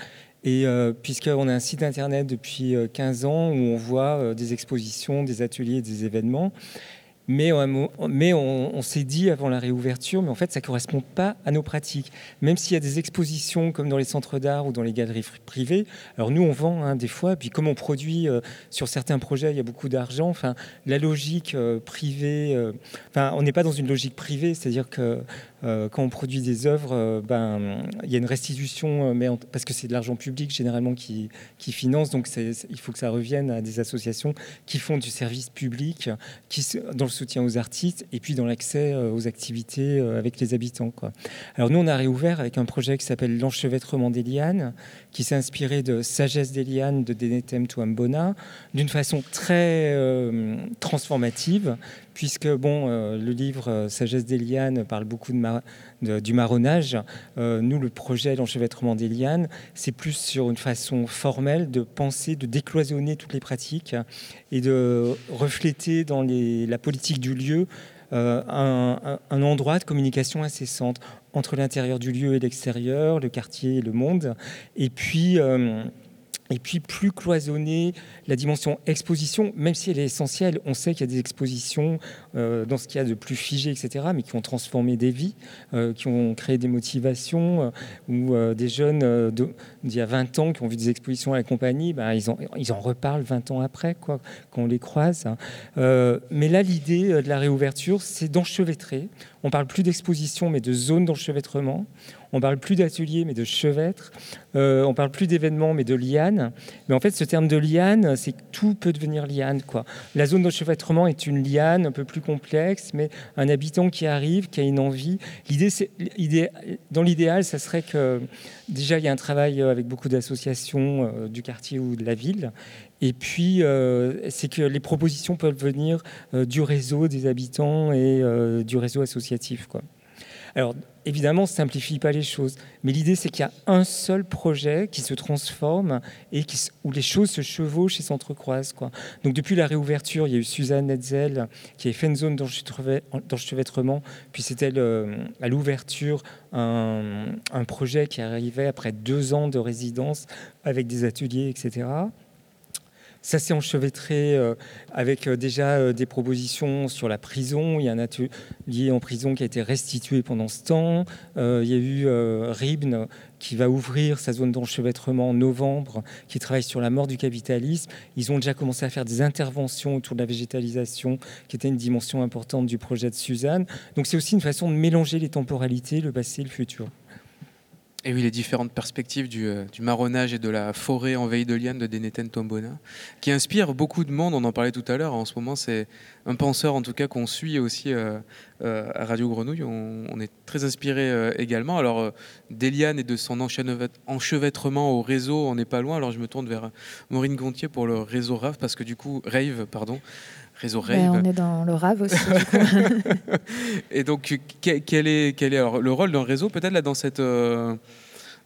Et euh, puisqu'on a un site internet depuis euh, 15 ans où on voit euh, des expositions, des ateliers, des événements, mais, on, s'est dit avant la réouverture, mais en fait, ça ne correspond pas à nos pratiques. Même s'il y a des expositions comme dans les centres d'art ou dans les galeries privées, alors nous, on vend hein, des fois, puis comme on produit euh, sur certains projets, il y a beaucoup d'argent, la logique euh, privée, euh, on n'est pas dans une logique privée, c'est-à-dire que euh, quand on produit des œuvres, euh, ben, il y a une restitution, euh, mais parce que c'est de l'argent public généralement qui, finance, donc il faut que ça revienne à des associations qui font du service public, qui, dans le soutien aux artistes et puis dans l'accès euh, aux activités euh, avec les habitants. Alors nous, on a réouvert avec un projet qui s'appelle l'enchevêtrement des lianes, qui s'est inspiré de Sagesse des lianes de Denetem Tuambona, d'une façon très euh, transformative, puisque bon, euh, le livre euh, Sagesse des lianes parle beaucoup de du marronnage. Nous, le projet l'enchevêtrement des lianes, c'est plus sur une façon formelle de penser, de décloisonner toutes les pratiques et de refléter dans la politique du lieu un endroit de communication incessante entre l'intérieur du lieu et l'extérieur, le quartier et le monde. Et puis, euh, et puis plus cloisonner la dimension exposition, même si elle est essentielle. On sait qu'il y a des expositions euh, dans ce qu'il y a de plus figé, etc., mais qui ont transformé des vies, euh, qui ont créé des motivations, euh, ou des jeunes d'il y a 20 ans qui ont vu des expositions à la compagnie, ben, ils, en, reparlent 20 ans après, quand on les croise. Mais là, l'idée de la réouverture, c'est d'enchevêtrer. On parle plus d'exposition, mais de zone d'enchevêtrement. On parle plus d'atelier, mais de chevêtres. Euh, on parle plus d'événements, mais de lianes. Mais en fait, ce terme de liane, c'est que tout peut devenir liane. Quoi. La zone d'enchevêtrement est une liane un peu plus complexe, mais un habitant qui arrive, qui a une envie. L'idée, dans l'idéal, ça serait que déjà, il y a un travail avec beaucoup d'associations euh, du quartier ou de la ville. Et puis, euh, c'est que les propositions peuvent venir euh, du réseau des habitants et euh, du réseau associatif. Quoi. Alors, évidemment, on ne simplifie pas les choses, mais l'idée, c'est qu'il y a un seul projet qui se transforme et où les choses se chevauchent et s'entrecroisent. Quoi. Donc, depuis la réouverture, il y a eu Suzanne Netzel qui a fait une zone d'enchevê- d'enchevêtrement, puis c'était à l'ouverture un projet qui arrivait après deux ans de résidence avec des ateliers, etc. Ça s'est enchevêtré euh, avec euh, déjà euh, des propositions sur la prison. Il y a un atelier en prison qui a été restitué pendant ce temps. Il y a eu Ribne qui va ouvrir sa zone d'enchevêtrement en novembre, qui travaille sur la mort du capitalisme. Ils ont déjà commencé à faire des interventions autour de la végétalisation, qui était une dimension importante du projet de Suzanne. Donc c'est aussi une façon de mélanger les temporalités, le passé et le futur. Et oui, les différentes perspectives du, euh, du marronnage et de la forêt en veille de liane de Deneten Tombona, qui inspire beaucoup de monde. On en parlait tout à l'heure. En ce moment, c'est un penseur, en tout cas, qu'on suit aussi euh, euh, à Radio Grenouille. On, est très inspiré également. Alors, des lianes et de son enchevêt- enchevêtrement au réseau, on n'est pas loin. Alors, je me tourne vers Maureen Gontier pour le réseau RAV, parce que du coup, Rave, pardon, réseau Rave. Ben, on est dans le rave aussi. du coup. Et donc, que- quel est, quel est alors, le rôle d'un réseau, peut-être là, dans, cette, euh,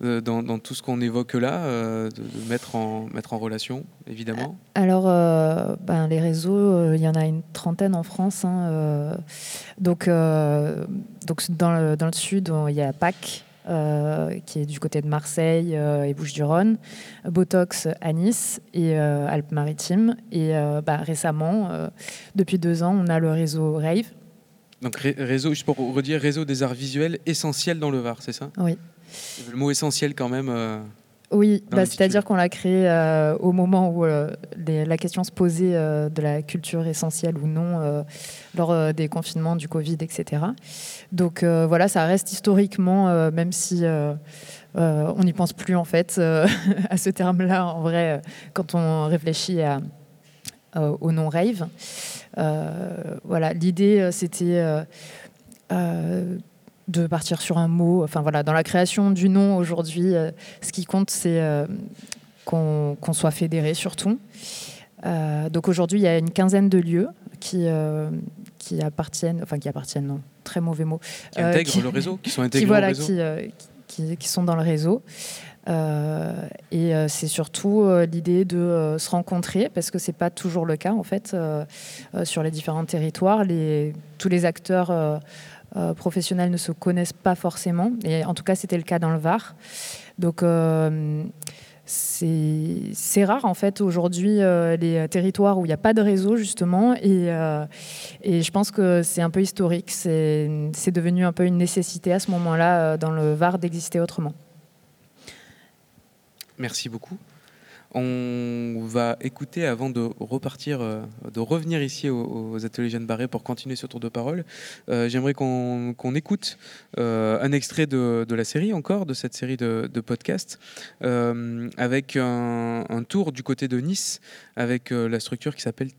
euh, dans, dans tout ce qu'on évoque là, euh, de, de mettre, en, mettre en relation, évidemment? Alors, euh, ben, les réseaux, il y en a une trentaine en France. hein, donc, donc dans, le, dans le sud, il y a PAC, euh, qui est du côté de Marseille euh, et Bouches-du-Rhône, Botox à Nice et euh, Alpes-Maritimes. Et bah, récemment, depuis deux ans, on a le réseau Rave. Donc, ré- réseau, juste pour redire, réseau des arts visuels essentiel dans le Var, c'est ça? Oui. Le mot essentiel, quand même. Oui, bah, c'est-à-dire qu'on l'a créé euh, au moment où euh, les- la question se posait euh, de la culture essentielle ou non lors des confinements, du Covid, etc. Donc voilà, ça reste historiquement, même si on n'y pense plus en fait à ce terme-là, en vrai, quand on réfléchit à, au nom rave. Euh, voilà, l'idée, c'était euh, de partir sur un mot. Enfin voilà, dans la création du nom aujourd'hui, euh, ce qui compte, c'est euh, qu'on soit fédéré surtout. Euh, donc aujourd'hui, il y a une quinzaine de lieux qui, qui appartiennent, enfin qui appartiennent, non, très mauvais mot. Qui intègrent le réseau, qui sont intégrés voilà, au réseau. Qui, qui, sont dans le réseau. et c'est surtout l'idée de se rencontrer, parce que c'est pas toujours le cas en fait sur les différents territoires. Les, tous les acteurs professionnels ne se connaissent pas forcément, et en tout cas c'était le cas dans le Var. Donc c'est rare en fait aujourd'hui euh, les territoires où il n'y a pas de réseau justement et, euh, et je pense que c'est un peu historique, c'est devenu un peu une nécessité à ce moment-là euh, dans le Var d'exister autrement. Merci beaucoup. On va écouter avant de repartir, euh, de revenir ici aux, ateliers Jeanne Barré pour continuer ce tour de parole. Euh, j'aimerais qu'on écoute euh, un extrait de, la série encore, de cette série de, podcasts, avec un, tour du côté de Nice, avec la structure qui s'appelle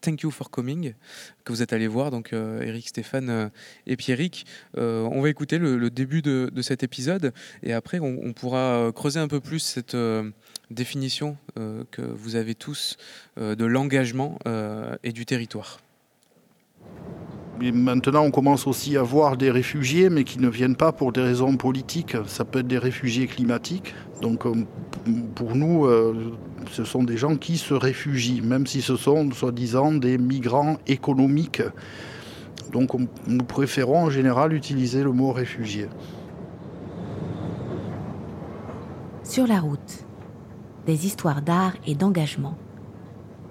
Thank You for Coming, que vous êtes allé voir, donc Eric, Stéphane et Pierrick. on va écouter le, début de, cet épisode et après on pourra creuser un peu plus cette définition euh, que vous avez tous euh, de l'engagement euh, et du territoire. maintenant, on commence aussi à voir des réfugiés, mais qui ne viennent pas pour des raisons politiques. Ça peut être des réfugiés climatiques. Donc, pour nous, ce sont des gens qui se réfugient, même si ce sont, soi-disant, des migrants économiques. Donc, nous préférons en général utiliser le mot réfugié. Sur la route des histoires d'art et d'engagement.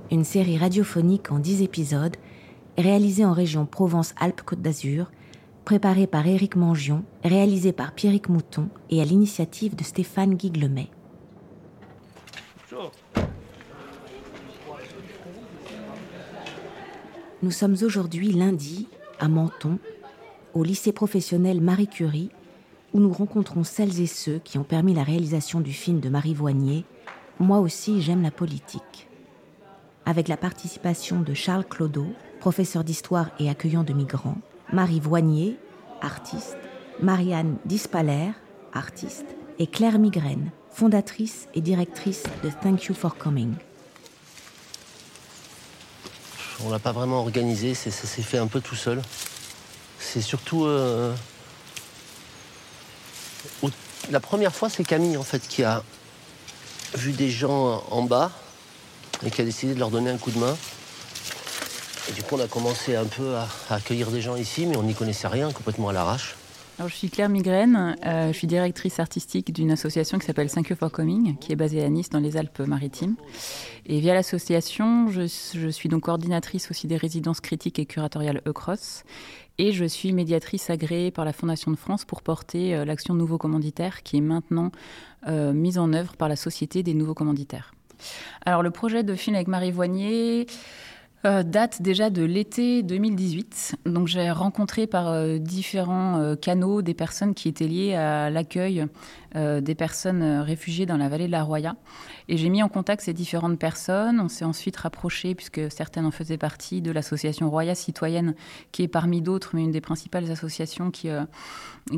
Une série radiophonique en 10 épisodes, réalisée en région Provence-Alpes-Côte d'Azur, préparée par Éric Mangion, réalisée par Pierrick Mouton et à l'initiative de Stéphane Guiglemet. Nous sommes aujourd'hui lundi à Menton, au lycée professionnel Marie Curie, où nous rencontrons celles et ceux qui ont permis la réalisation du film de Marie Voignier, moi aussi, j'aime la politique. Avec la participation de Charles Clodo, professeur d'histoire et accueillant de migrants, Marie Voignier, artiste, Marianne Dispaler, artiste, et Claire Migraine, fondatrice et directrice de Thank You for Coming. On l'a pas vraiment organisé, ça s'est fait un peu tout seul. C'est surtout. Euh, la première fois, c'est Camille en fait qui a vu des gens en bas et qui a décidé de leur donner un coup de main. Du coup, on a commencé un peu à, accueillir des gens ici, mais on n'y connaissait rien, complètement à l'arrache. Je suis Claire Migraine, euh, je suis directrice artistique d'une association qui s'appelle 5 for Coming, qui est basée à Nice, dans les Alpes-Maritimes. Et via l'association, je, je, suis donc coordinatrice aussi des résidences critiques et curatoriales ECROSS. Et je suis médiatrice agréée par la Fondation de France pour porter euh, l'action Nouveau Commanditaire qui est maintenant euh, mise en œuvre par la Société des Nouveaux Commanditaires. Alors le projet de film avec Marie Voignier, euh, date déjà de l'été 2018. Donc j'ai rencontré par euh, différents euh, canaux des personnes qui étaient liées à l'accueil des personnes réfugiées dans la vallée de la Roya. Et j'ai mis en contact ces différentes personnes. On s'est ensuite rapproché, puisque certaines en faisaient partie, de l'association Roya Citoyenne, qui est parmi d'autres, mais une des principales associations qui,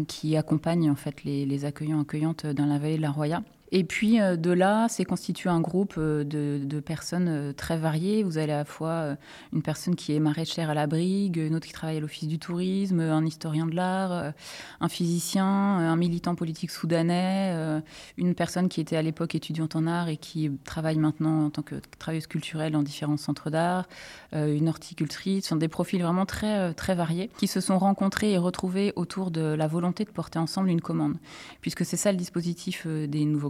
qui accompagne en fait les, les accueillants accueillantes dans la vallée de la Roya. Et puis euh, de là, c'est constitué un groupe euh, de, personnes euh, très variées. Vous avez à la fois une personne qui est maraîchère à la brigue, une autre qui travaille à l'office du tourisme, un historien de l'art, un physicien, un militant politique soudanais, une personne qui était à l'époque étudiante en art et qui travaille maintenant en tant que travailleuse culturelle dans différents centres d'art, une horticultrice. Ce sont des profils vraiment très, très variés qui se sont rencontrés et retrouvés autour de la volonté de porter ensemble une commande. Puisque c'est ça le dispositif des nouveaux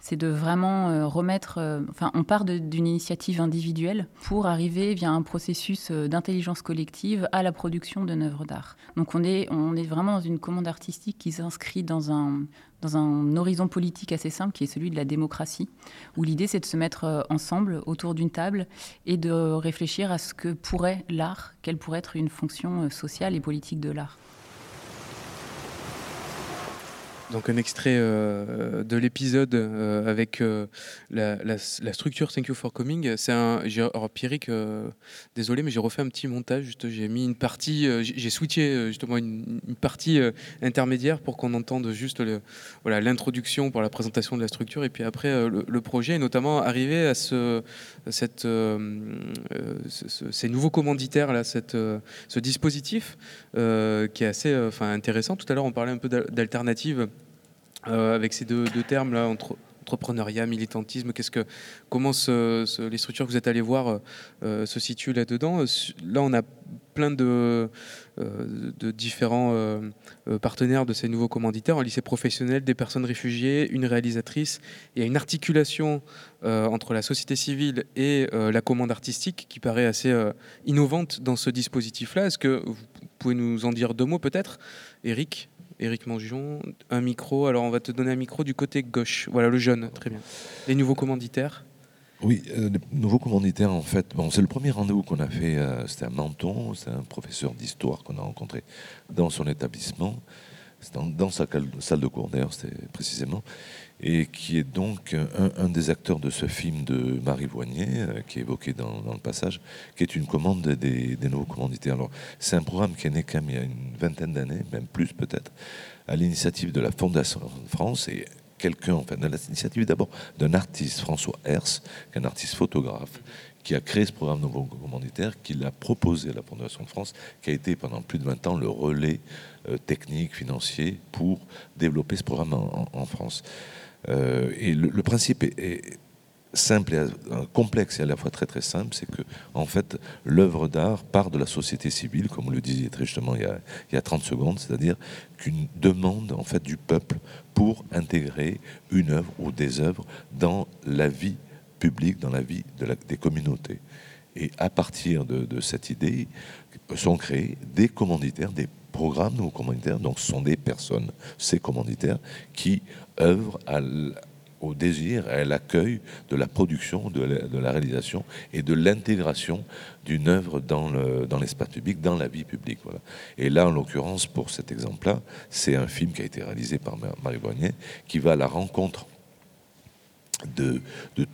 c'est de vraiment euh, remettre. Euh, enfin, on part d'une initiative individuelle pour arriver via un processus euh, d'intelligence collective à la production d'une œuvre d'art. Donc, on est, on est vraiment dans une commande artistique qui s'inscrit dans un, dans un horizon politique assez simple qui est celui de la démocratie, où l'idée c'est de se mettre ensemble autour d'une table et de réfléchir à ce que pourrait l'art, quelle pourrait être une fonction sociale et politique de l'art. Donc un extrait euh, de l'épisode euh, avec euh, la, structure Thank You for Coming. C'est un. Alors Pierrick, euh, désolé, mais j'ai refait un petit montage. J'ai mis une partie. j'ai switché justement une, partie intermédiaire pour qu'on entende juste voilà l'introduction pour la présentation de la structure et puis après le, projet et notamment arriver à ces nouveaux commanditaires là, ce dispositif qui est assez intéressant. Tout à l'heure, on parlait un peu d'al- d'alternative avec ces deux, termes là entre entrepreneuriat, militantisme, comment les structures que vous êtes allés voir euh, euh, se situent là-dedans? Euh, Là, on a plein de, euh, différents euh, euh, partenaires de ces nouveaux commanditaires, un lycée professionnel, des personnes réfugiées, une réalisatrice. Il y a une articulation euh, entre la société civile et euh, la commande artistique qui paraît assez euh, innovante dans ce dispositif-là. Est-ce que vous pouvez nous en dire deux mots peut-être? Eric Éric Mangion, un micro. Alors, on va te donner un micro du côté gauche. Voilà, le jeune, très bien. Les nouveaux commanditaires. Oui, euh, le nouveau commanditaire, en fait, c'est le premier rendez-vous qu'on a fait. euh, C'était à Menton, c'est un professeur d'histoire qu'on a rencontré dans son établissement, dans, dans sa salle de cours d'ailleurs, c'était précisément, et qui est donc un, des acteurs de ce film de Marie Voignet, euh, qui est évoqué dans, le passage, qui est une commande des, nouveaux commanditaires. Alors, c'est un programme qui est né quand même il y a une vingtaine d'années, même plus peut-être, à l'initiative de la Fondation France et quelqu'un, enfin, de l'initiative d'abord d'un artiste, François Hers, qui est un artiste photographe, qui a créé ce programme nouveau commanditaire, qui l'a proposé à la Fondation de France, qui a été pendant plus de 20 ans le relais euh, technique, financier pour développer ce programme en France. Euh, et le, principe est, simple et complexe et à la fois très très simple, c'est que en fait l'œuvre d'art part de la société civile, comme vous le disiez très justement il y a, il y a 30 secondes, c'est-à-dire qu'une demande en fait du peuple pour intégrer une œuvre ou des œuvres dans la vie publique, dans la vie des communautés. Et à partir de cette idée, sont créés des commanditaires, des programmes nouveaux commanditaires. Donc, ce sont des personnes, ces commanditaires, qui œuvrent au désir, à l'accueil de la production, de la, de réalisation et de l'intégration d'une œuvre dans le- dans l'espace public, dans la vie publique. Et là, en l'occurrence, pour cet exemple-là, c'est un film qui a été réalisé par Ma- Marie Boignet, qui va à la rencontre de,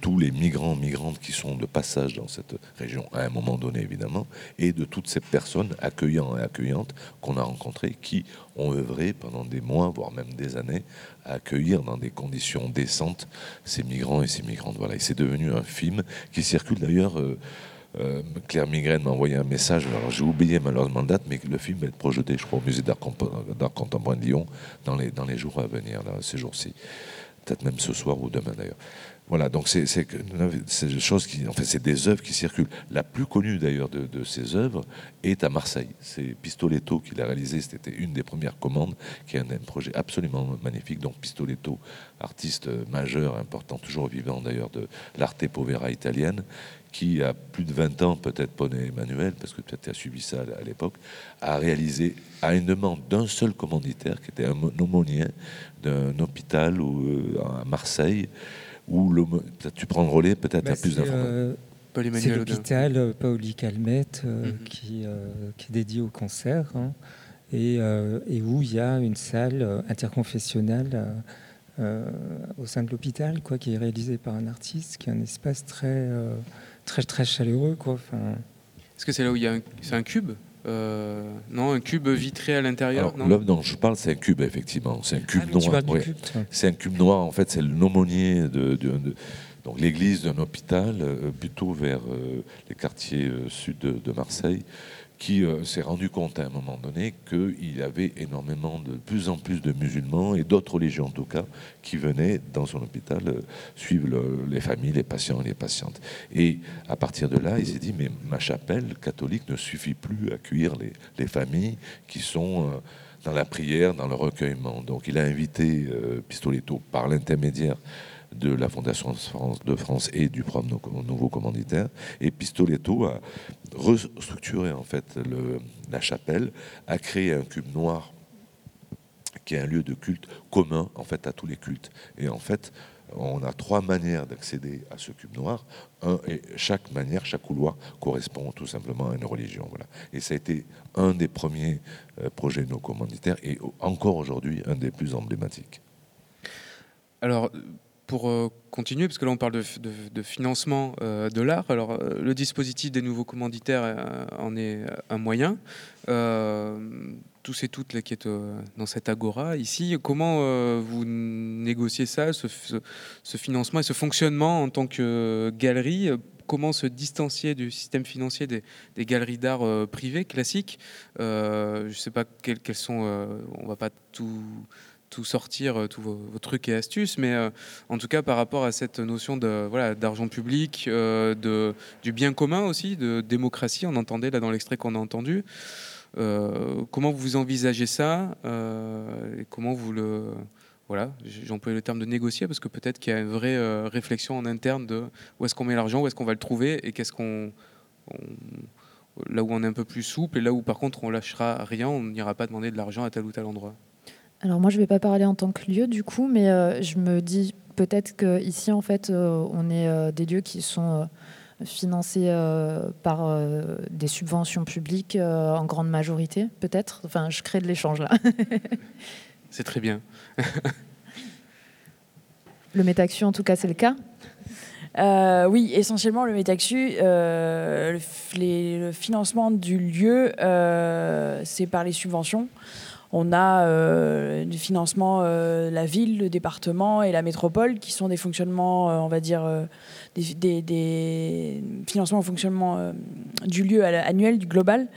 tous les migrants, migrantes qui sont de passage dans cette région à un moment donné, évidemment, et de toutes ces personnes accueillantes et accueillantes qu'on a rencontrées qui ont œuvré pendant des mois, voire même des années, à accueillir dans des conditions décentes ces migrants et ces migrantes. Voilà. Et c'est devenu un film qui circule d'ailleurs. euh, euh, Claire Migraine m'a envoyé un message, alors j'ai oublié malheureusement la date, mais le film va être projeté, je crois, au musée d'art contemporain de Lyon dans les, jours à venir, ces jours-ci peut-être même ce soir ou demain d'ailleurs. Voilà, donc c'est des qui, c'est des œuvres qui circulent. La plus connue d'ailleurs de, ces œuvres est à Marseille. C'est Pistoletto qui l'a réalisé. C'était une des premières commandes, qui est un, un projet absolument magnifique. Donc Pistoletto, artiste majeur, important, toujours vivant d'ailleurs de l'arte povera italienne, qui a plus de 20 ans, peut-être Poney Emmanuel, parce que peut-être tu as suivi ça à l'époque, a réalisé à une demande d'un seul commanditaire, qui était un aumônier d'un hôpital euh, à Marseille, où tu prends le relais, peut-être Bah, à plus c'est, d'informations. euh, C'est Audin. l'hôpital euh, Paoli Calmette euh, Mhm. qui, euh, qui est dédié au cancer hein, et, euh, et où il y a une salle euh, interconfessionnelle euh, euh, au sein de l'hôpital quoi, qui est réalisée par un artiste, qui est un espace très, euh, très, très chaleureux. Quoi. Enfin, Est-ce que c'est là où il y a un, c'est un cube? Euh, Non, un cube vitré à l'intérieur L'œuvre dont je parle, c'est un cube, effectivement. C'est un cube Ah, noir. ouais. C'est un cube noir, en fait, c'est l'aumônier de, de- de- donc l'église d'un hôpital, euh, plutôt vers euh, les quartiers euh, sud de, de Marseille, qui euh, s'est rendu compte à un moment donné qu'il y avait énormément de plus en plus de musulmans et d'autres religions en tout cas qui venaient dans son hôpital euh, suivre le- les familles, les patients et les patientes. Et à partir de là, il s'est dit mais ma chapelle catholique ne suffit plus à accueillir les, les familles qui sont euh, dans la prière, dans le recueillement. Donc il a invité Pistoletto par l'intermédiaire de la Fondation de France, et du programme Nou- Nouveau Commanditaire. Et Pistoletto a restructuré en fait la chapelle, a créé un cube noir qui est un lieu de culte commun en fait à tous les cultes. Et en fait, on a trois manières d'accéder à ce cube noir. Un, et chaque manière, chaque couloir correspond tout simplement à une religion. Voilà. Et ça a été un des premiers euh, projets no commanditaires et encore aujourd'hui un des plus emblématiques. Alors, pour euh, continuer, parce que là on parle de, financement euh, de l'art, alors euh, le dispositif des nouveaux commanditaires en est un moyen. tous et toutes là, qui êtes dans cette agora ici, comment vous négociez ça, ce, financement et ce fonctionnement en tant que galerie? Comment se distancier du système financier des, galeries d'art privées classiques? Je ne sais pas quels, quels sont, on va pas tout tout sortir, euh, tous vos, trucs et astuces, mais euh, en tout cas par rapport à cette notion de voilà d'argent public, euh, de du bien commun aussi, de démocratie, on entendait là dans l'extrait qu'on a entendu. comment vous envisagez ça et comment vous le voilà, j'emploie le terme de négocier parce que peut-être qu'il y a une vraie réflexion en interne de où est-ce qu'on met l'argent, où est-ce qu'on va le trouver et qu'est-ce qu'on là où on est un peu plus souple et là où par contre on lâchera rien, on n'ira pas demander de l'argent à tel ou tel endroit. Alors moi, je ne vais pas parler en tant que lieu du coup, mais euh, je me dis peut-être qu'ici, en fait, euh, on est euh, des lieux qui sont financés par des subventions publiques en grande majorité, peut-être. Enfin, je crée de l'échange là. c'est très bien. le Métaxu, en tout cas, c'est le cas oui, essentiellement le Métaxu, le, le, financement du lieu, c'est par les subventions. On a euh, du financement euh, la ville, le département et la métropole, qui sont des fonctionnements, euh, on va dire, des, financements au fonctionnement du lieu annuel, du global.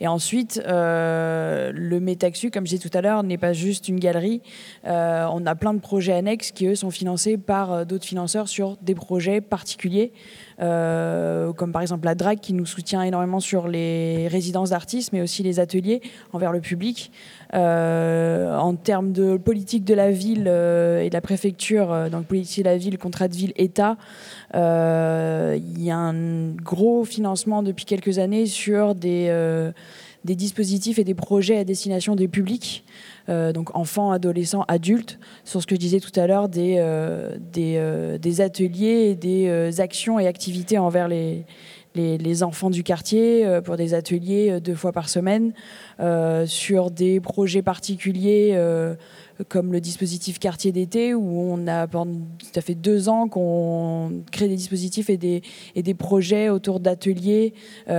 Et ensuite, le Métaxu, comme je disais tout à l'heure, n'est pas juste une galerie. on a plein de projets annexes qui, eux, sont financés par d'autres financeurs sur des projets particuliers. Comme par exemple la DRAC qui nous soutient énormément sur les résidences d'artistes, mais aussi les ateliers envers le public. Euh, en termes de politique de la ville euh, et de la préfecture, euh, donc politique de la ville, contrat de ville-État, il y a un gros financement depuis quelques années sur des, des dispositifs et des projets à destination des publics. donc enfants, adolescents, adultes, sur ce que je disais tout à l'heure, des, des, des, ateliers, des actions et activités envers les, enfants du quartier euh, pour des ateliers euh, deux fois par semaine euh, sur des projets particuliers comme le dispositif quartier d'été où on a ça fait deux ans qu'on crée des dispositifs et des, et des projets autour d'ateliers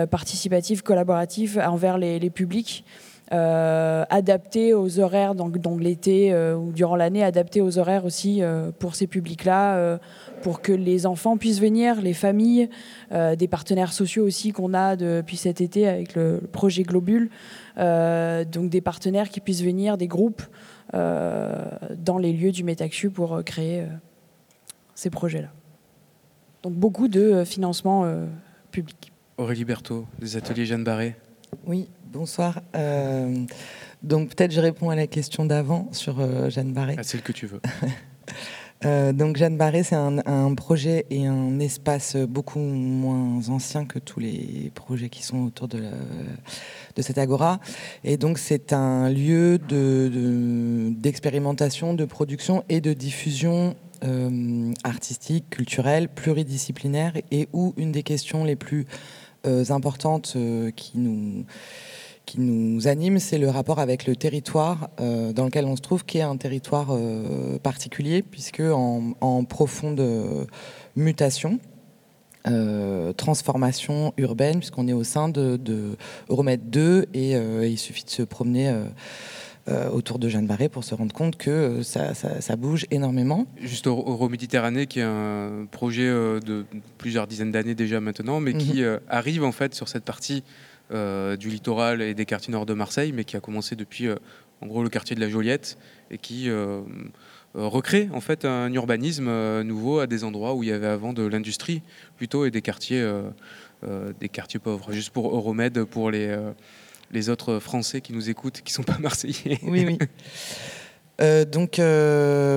participatifs collaboratifs envers les, publics. adaptés aux horaires, donc, l'été ou durant l'année, adaptés aux horaires aussi pour ces publics-là, pour que les enfants puissent venir, les familles, euh, des partenaires sociaux aussi qu'on a depuis cet été avec le, projet Globule, euh, donc des partenaires qui puissent venir, des groupes euh, dans les lieux du Métaxu pour créer ces projets-là. Donc beaucoup de financement public. Aurélie Berthaud, des ateliers Jeanne Barré. Oui, bonsoir. donc peut-être je réponds à la question d'avant sur Jeanne Barré. Ah, celle que tu veux. Euh, donc Jeanne Barré, c'est un, projet et un espace beaucoup moins ancien que tous les projets qui sont autour de, cette agora. Et donc c'est un lieu d'expérimentation, de, de, production et de diffusion euh, artistique, culturelle, pluridisciplinaire, et où une des questions les plus euh, importantes qui nous qui nous anime, c'est le rapport avec le territoire euh, dans lequel on se trouve, qui est un territoire euh, particulier, puisque en, profonde mutation, euh, transformation urbaine, puisqu'on est au sein de, de Euromède 2, et il suffit de se promener. autour de Jeanne Barré pour se rendre compte que ça, bouge énormément. Juste Euro-Méditerranée, qui est un projet de plusieurs dizaines d'années déjà maintenant, mais qui mhm. arrive en fait sur cette partie du littoral et des quartiers nord de Marseille, mais qui a commencé depuis euh, en gros le quartier de la Joliette et qui euh, recrée en fait un urbanisme nouveau à des endroits où il y avait avant de l'industrie plutôt et des quartiers, des quartiers pauvres. Juste pour Euromed, pour les, les autres Français qui nous écoutent, qui ne sont pas Marseillais. Oui, oui. donc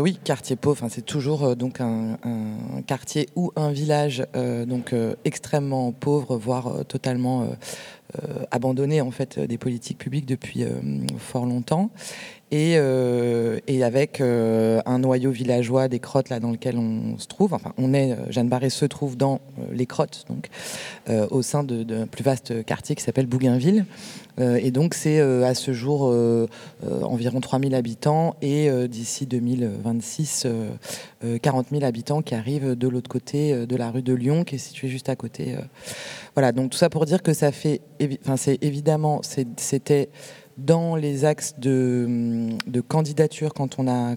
oui, quartier pauvre, c'est toujours donc un, quartier ou un village donc extrêmement pauvre, voire totalement euh, abandonné en fait des politiques publiques depuis euh, fort longtemps. Et, et avec un noyau villageois des crottes là dans lequel on se trouve. Enfin, on est, Jeanne Barré se trouve dans les crottes, donc au sein d'un plus vaste quartier qui s'appelle Bougainville. et donc c'est à ce jour environ 3000 habitants et d'ici 2026 40 000 habitants qui arrivent de l'autre côté de la rue de Lyon qui est située juste à côté. Voilà, donc tout ça pour dire que ça fait, enfin c'est évidemment, c'était dans les axes de, candidature quand on a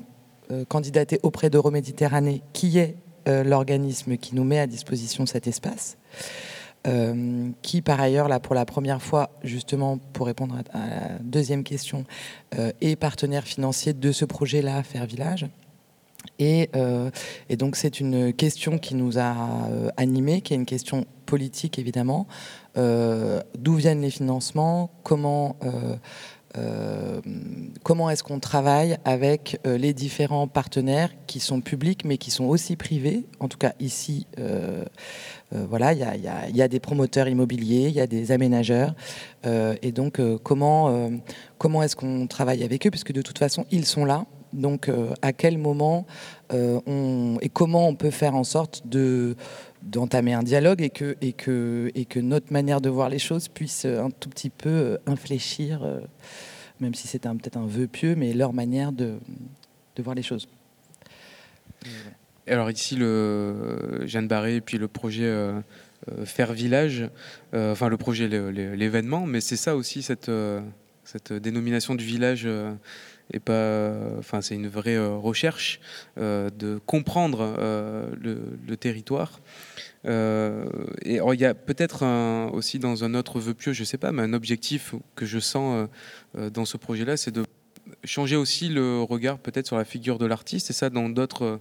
euh, candidaté auprès d'Euroméditerranée, qui est euh, l'organisme qui nous met à disposition cet espace. Euh, qui par ailleurs, là pour la première fois, justement pour répondre à, la deuxième question, est partenaire financier de ce projet-là, Faire Village. Et, donc c'est une question qui nous a animés, qui est une question politique évidemment. D'où viennent les financements? Comment euh, comment est-ce qu'on travaille avec euh, les différents partenaires qui sont publics mais qui sont aussi privés? En tout cas, ici, euh, il y, a, des promoteurs immobiliers, il y a des aménageurs. et donc, comment, comment est-ce qu'on travaille avec eux? Puisque de toute façon, ils sont là. Donc, à quel moment on, et comment on peut faire en sorte de d'entamer un dialogue et que, et, que, et que notre manière de voir les choses puisse un tout petit peu infléchir même si c'est peut-être un vœu pieux, mais leur manière de, de voir les choses. Alors ici, le Jeanne Barré et puis le projet euh, euh, Faire Village, euh, enfin le projet, l'événement, mais c'est ça aussi, cette, cette dénomination du village et pas, enfin c'est une vraie recherche de comprendre le, territoire. et il y a peut-être aussi dans un autre vœu pieux, je sais pas, mais un objectif que je sens euh, dans ce projet-là, c'est de changer aussi le regard peut-être sur la figure de l'artiste. Et ça, dans d'autres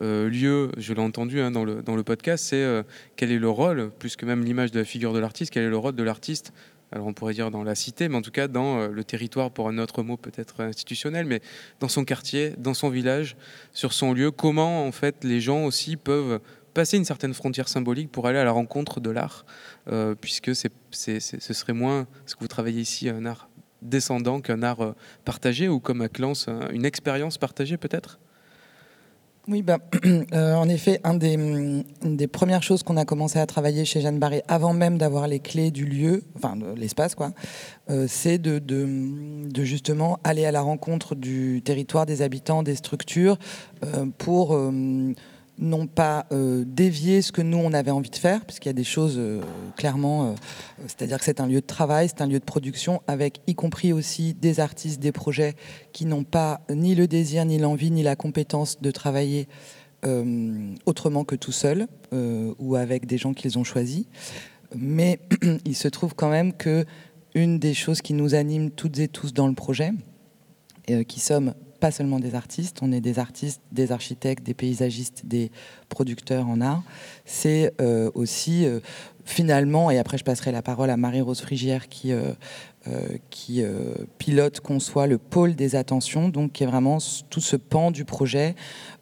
euh, lieux, je l'ai entendu hein, dans, le, dans le podcast, c'est euh, quel est le rôle, plus que même l'image de la figure de l'artiste, quel est le rôle de l'artiste alors on pourrait dire dans la cité, mais en tout cas dans le territoire, pour un autre mot peut-être institutionnel, mais dans son quartier, dans son village, sur son lieu, comment en fait les gens aussi peuvent passer une certaine frontière symbolique pour aller à la rencontre de l'art, puisque c'est, ce serait moins ce que vous travaillez ici, un art descendant qu'un art euh, partagé ou comme à Clance, une expérience partagée peut-être? Oui, bah, euh, en effet, des, une des premières choses qu'on a commencé à travailler chez Jeanne Barré, avant même d'avoir les clés du lieu, enfin de l'espace, quoi, euh, c'est de, de, justement aller à la rencontre du territoire, des habitants, des structures, pour non pas euh, dévier ce que nous on avait envie de faire, puisqu'il y a des choses euh, clairement, euh, c'est-à-dire que c'est un lieu de travail, c'est un lieu de production, avec y compris aussi des artistes, des projets qui n'ont pas ni le désir, ni l'envie, ni la compétence de travailler autrement que tout seul ou avec des gens qu'ils ont choisis. Mais il se trouve quand même que une des choses qui nous anime toutes et tous dans le projet, qui sommes pas seulement des artistes, on est des artistes, des architectes, des paysagistes, des producteurs en art. C'est euh, aussi euh, finalement, et après je passerai la parole à Marie-Rose Frigière qui, euh, qui pilote, conçoit le pôle des attentions, donc qui est vraiment tout ce pan du projet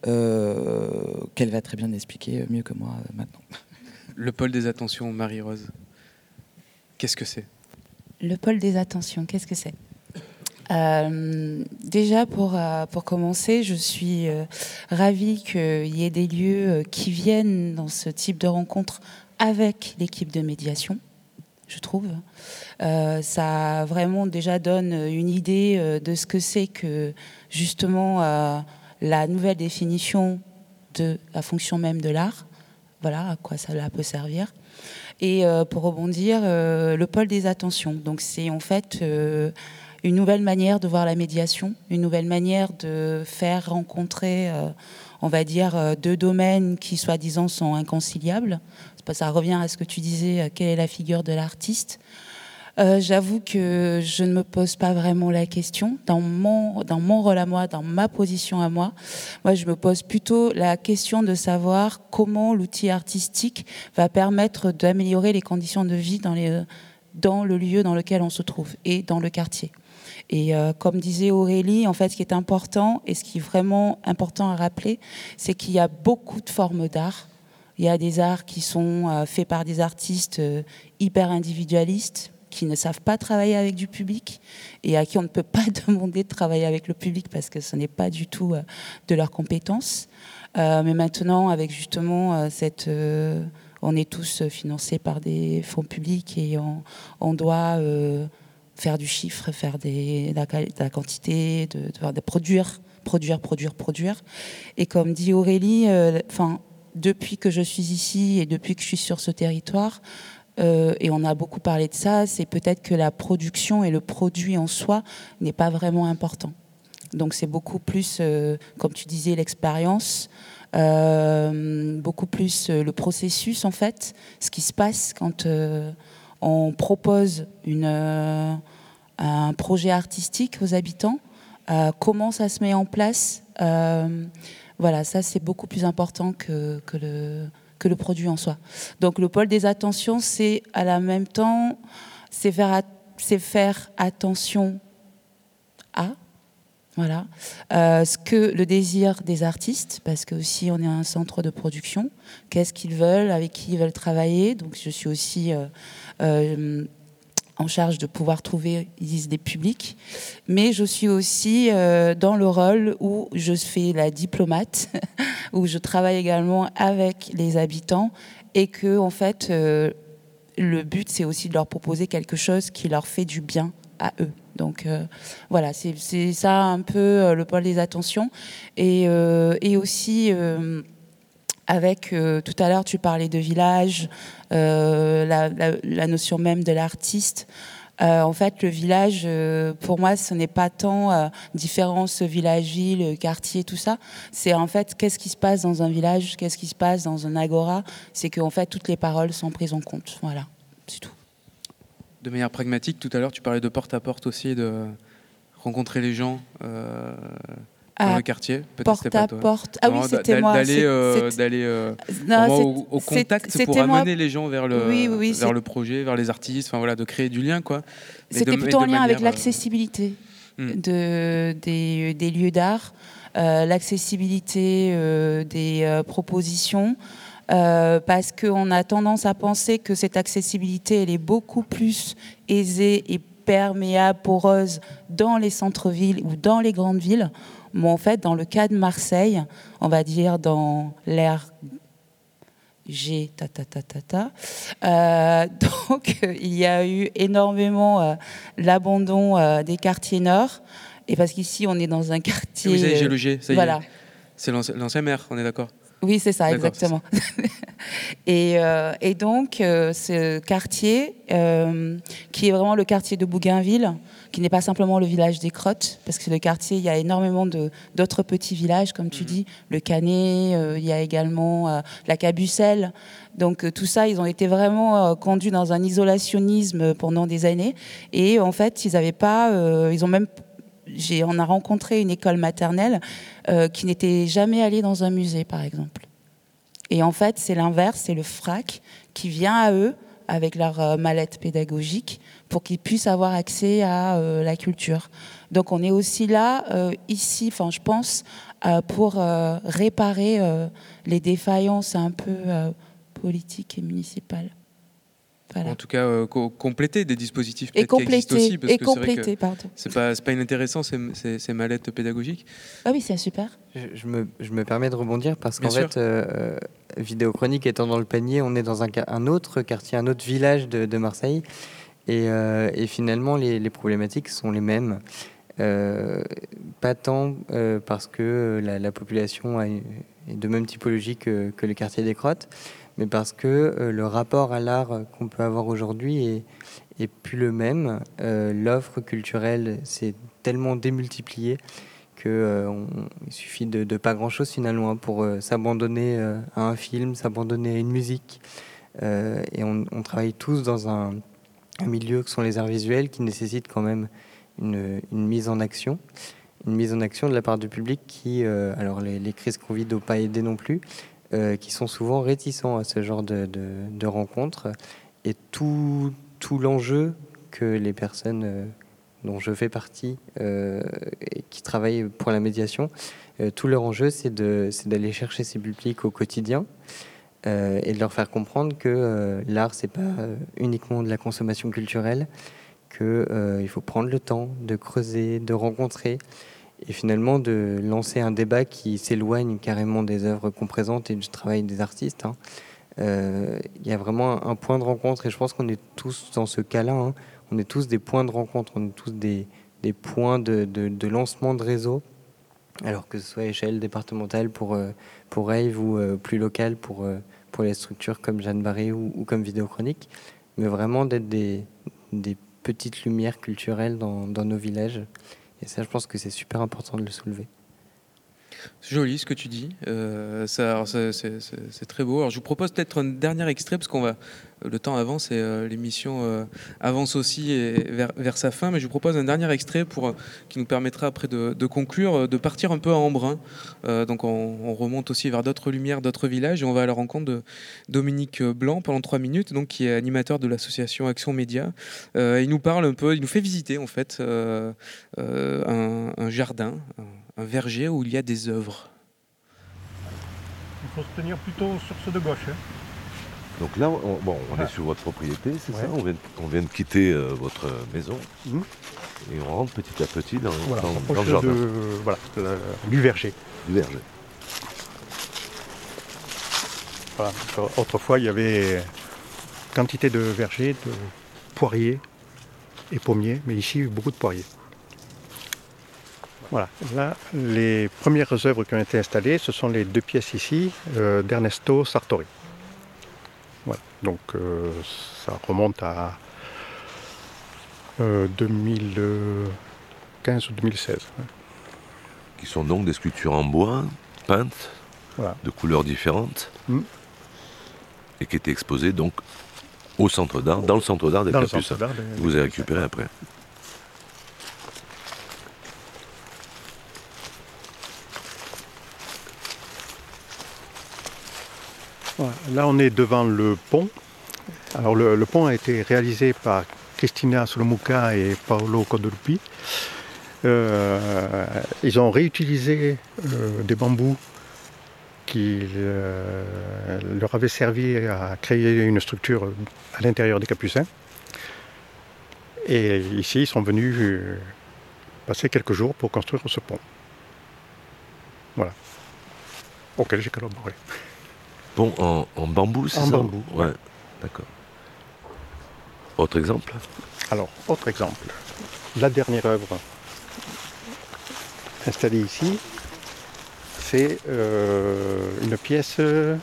qu'elle va très bien expliquer mieux que moi maintenant. Le pôle des attentions, Marie-Rose, qu'est-ce que c'est? Le pôle des attentions, qu'est-ce que c'est? Euh, déjà, pour, euh, pour commencer, je suis euh, ravie qu'il y ait des lieux qui viennent dans ce type de rencontre avec l'équipe de médiation, je trouve. ça vraiment déjà donne une idée de ce que c'est que justement la nouvelle définition de la fonction même de l'art. Voilà à quoi ça peut servir. Et pour rebondir, le pôle des attentions. Donc c'est en fait une nouvelle manière de voir la médiation, une nouvelle manière de faire rencontrer, euh, on va dire, euh, deux domaines qui, soi-disant, sont inconciliables. Ça revient à ce que tu disais, euh, quelle est la figure de l'artiste. J'avoue que je ne me pose pas vraiment la question. Dans mon, rôle à moi, dans ma position à moi, moi, je me pose plutôt la question de savoir comment l'outil artistique va permettre d'améliorer les conditions de vie dans le lieu dans lequel on se trouve et dans le quartier. Et euh, comme disait Aurélie, en fait, ce qui est important et ce qui est vraiment important à rappeler, c'est qu'il y a beaucoup de formes d'art. Il y a des arts qui sont euh, faits par des artistes euh, hyper individualistes, qui ne savent pas travailler avec du public et à qui on ne peut pas demander de travailler avec le public parce que ce n'est pas du tout de leur compétence. mais maintenant, avec justement cette on est tous financés par des fonds publics et on, doit faire du chiffre, faire des, la, quantité, de, produire, produire, produire, produire. Et comme dit Aurélie, euh, depuis que je suis ici et depuis que je suis sur ce territoire, euh, et on a beaucoup parlé de ça, c'est peut-être que la production et le produit en soi n'est pas vraiment important. Donc c'est beaucoup plus, euh, comme tu disais, l'expérience, beaucoup plus le processus en fait, ce qui se passe quand on propose euh, un projet artistique aux habitants, euh, comment ça se met en place. Euh, voilà, ça c'est beaucoup plus important que, le, produit en soi. Donc le pôle des attentions, c'est à la même temps, c'est faire, attention à, voilà. ce que le désir des artistes, parce que aussi on est un centre de production, qu'est-ce qu'ils veulent, avec qui ils veulent travailler. Donc je suis aussi en charge de pouvoir trouver des publics, mais je suis aussi euh, dans le rôle où je fais la diplomate, où je travaille également avec les habitants et que en fait euh, le but c'est aussi de leur proposer quelque chose qui leur fait du bien à eux. Donc voilà, c'est ça un peu le pôle des attentions et aussi avec, euh, tout à l'heure, tu parlais de village, euh, la, notion même de l'artiste. Euh, en fait, le village, pour moi, ce n'est pas tant différence village-ville, quartier, tout ça. C'est en fait qu'est-ce qui se passe dans un village, qu'est-ce qui se passe dans un agora? C'est qu'en fait, toutes les paroles sont prises en compte. Voilà, c'est tout. De manière pragmatique, tout à l'heure, tu parlais de porte-à-porte aussi, de rencontrer les gens dans le quartier Porte à porte. Ah oui, c'était moi. D'aller euh, euh, au, au, contact pour amener les gens vers le, vers le projet, vers les artistes, enfin voilà, de créer du lien quoi. C'était plutôt en lien avec euh, l'accessibilité hmm. de, des, des lieux d'art, l'accessibilité des propositions. parce qu'on a tendance à penser que cette accessibilité, elle est beaucoup plus aisée et perméable, poreuse dans les centres-villes ou dans les grandes villes. Mais en fait, dans le cas de Marseille, on va dire dans l'ère G, ta ta ta ta ta. Euh, donc, il y a eu énormément euh, l'abandon euh, des quartiers nord. Et parce qu'ici, on est dans un quartier. Oui, j'ai le G, ça y voilà. est. C'est l'ancien maire, on est d'accord oui, c'est ça, exactement. et, et, donc, ce quartier, qui est vraiment le quartier de Bougainville, qui n'est pas simplement le village des Crottes, parce que le quartier, il y a énormément d'autres petits villages, comme tu mhm. dis, le Canet, euh, il y a également euh, la Cabucelle. Donc euh, tout ça, ils ont été vraiment conduits dans un isolationnisme pendant des années. Et en fait, ils n'avaient pas, ils ont même on a rencontré une école maternelle qui n'était jamais allée dans un musée, par exemple. Et en fait, c'est l'inverse, c'est le FRAC qui vient à eux avec leur mallette pédagogique pour qu'ils puissent avoir accès à euh, la culture. Donc on est aussi là, euh, ici, enfin je pense, euh, pour réparer les défaillances un peu politiques et municipales. En tout cas, compléter des dispositifs qui existent aussi. Parce et que compléter, pardon. C'est pas, pas inintéressant ces, ces, mallettes pédagogiques. Ah oui, c'est super. Je, me, je, me, permets de rebondir parce qu'en fait, Vidéo Chronique étant dans le panier, on est dans un, un autre quartier, un autre village de, de Marseille. Euh, et, finalement, les, problématiques sont les mêmes. Euh, pas tant euh, parce que la, population est de même typologie que, le quartier des Crottes, mais parce que le rapport à l'art qu'on peut avoir aujourd'hui est, plus le même. L'offre culturelle s'est tellement démultipliée qu'il suffit de, pas grand-chose finalement pour s'abandonner à un film, s'abandonner à une musique. et on, travaille tous dans un, un milieu que sont les arts visuels qui nécessitent quand même une, mise en action. Une mise en action de la part du public qui, euh, alors les, crises Covid n'ont pas aidé non plus, euh, qui sont souvent réticents à ce genre de, rencontres. Et tout, tout l'enjeu que les personnes euh, dont je fais partie et qui travaillent pour la médiation, tout leur enjeu c'est d'aller chercher ces publics au quotidien euh, et de leur faire comprendre que euh, l'art, c'est pas euh, uniquement de la consommation culturelle, qu'il faut prendre le temps de creuser, de rencontrer, et finalement de lancer un débat qui s'éloigne carrément des œuvres qu'on présente et du travail des artistes. hein. Euh, Il y a vraiment un point de rencontre, et je pense qu'on est tous dans ce cas-là. hein. On est tous des points de rencontre, on est tous des, points de, lancement de réseau, alors que ce soit à échelle départementale pour, euh, pour Rave ou euh, plus locale pour, euh, pour les structures comme Jeanne Barré ou, ou comme Vidéo Chronique, mais vraiment d'être des, des petites lumières culturelles dans, dans nos villages. Et ça, je pense que c'est super important de le soulever. C'est joli ce que tu dis. Euh, c'est, très beau. Alors, je vous propose peut-être un dernier extrait parce qu'on va. Le temps avance et euh, l'émission euh, avance aussi et vers, vers sa fin. Mais je vous propose un dernier extrait pour qui nous permettra après de, conclure, de partir un peu à Embrun. Donc, on, on remonte aussi vers d'autres lumières, d'autres villages et on va à la rencontre de Dominique Blanc pendant trois minutes, donc qui est animateur de l'association Action Média. Il nous parle un peu, il nous fait visiter en fait un, jardin, un verger où il y a des œuvres. Il faut se tenir plutôt sur ceux de gauche. hein. Donc là, on, bon, on est sur votre propriété, c'est ça on vient, de- on vient de quitter euh, votre maison Mhm. et on rentre petit à petit dans, Voilà, dans- on dans s'approche le jardin. de- voilà, de la- du verger. Du verger. Voilà, autrefois, il y avait quantité de vergers, de poiriers et pommiers, mais ici, beaucoup de poiriers. Voilà, là, les premières œuvres qui ont été installées, ce sont les deux pièces ici euh, d'Ernesto Sartori. Voilà, donc euh, ça remonte à euh, 2015 ou 2016. hein. Qui sont donc des sculptures en bois, peintes, Voilà. de couleurs différentes, Mhm. et qui étaient exposées donc au centre d'art, dans le centre d'art des Capucins. Vous avez récupéré après. Là, on est devant le pont. Alors, le, pont a été réalisé par Cristina Solomuca et Paolo Codolupi. Euh, ils ont réutilisé euh, des bambous qui euh, leur avaient servi à créer une structure à l'intérieur des Capucins. Et ici, ils sont venus euh, passer quelques jours pour construire ce pont. Voilà. Auquel j'ai collaboré. Bon, en, en bambou, c'est En ça bambou, Ouais, d'accord. Autre exemple Alors, autre exemple. La dernière œuvre installée ici, c'est euh, une pièce euh,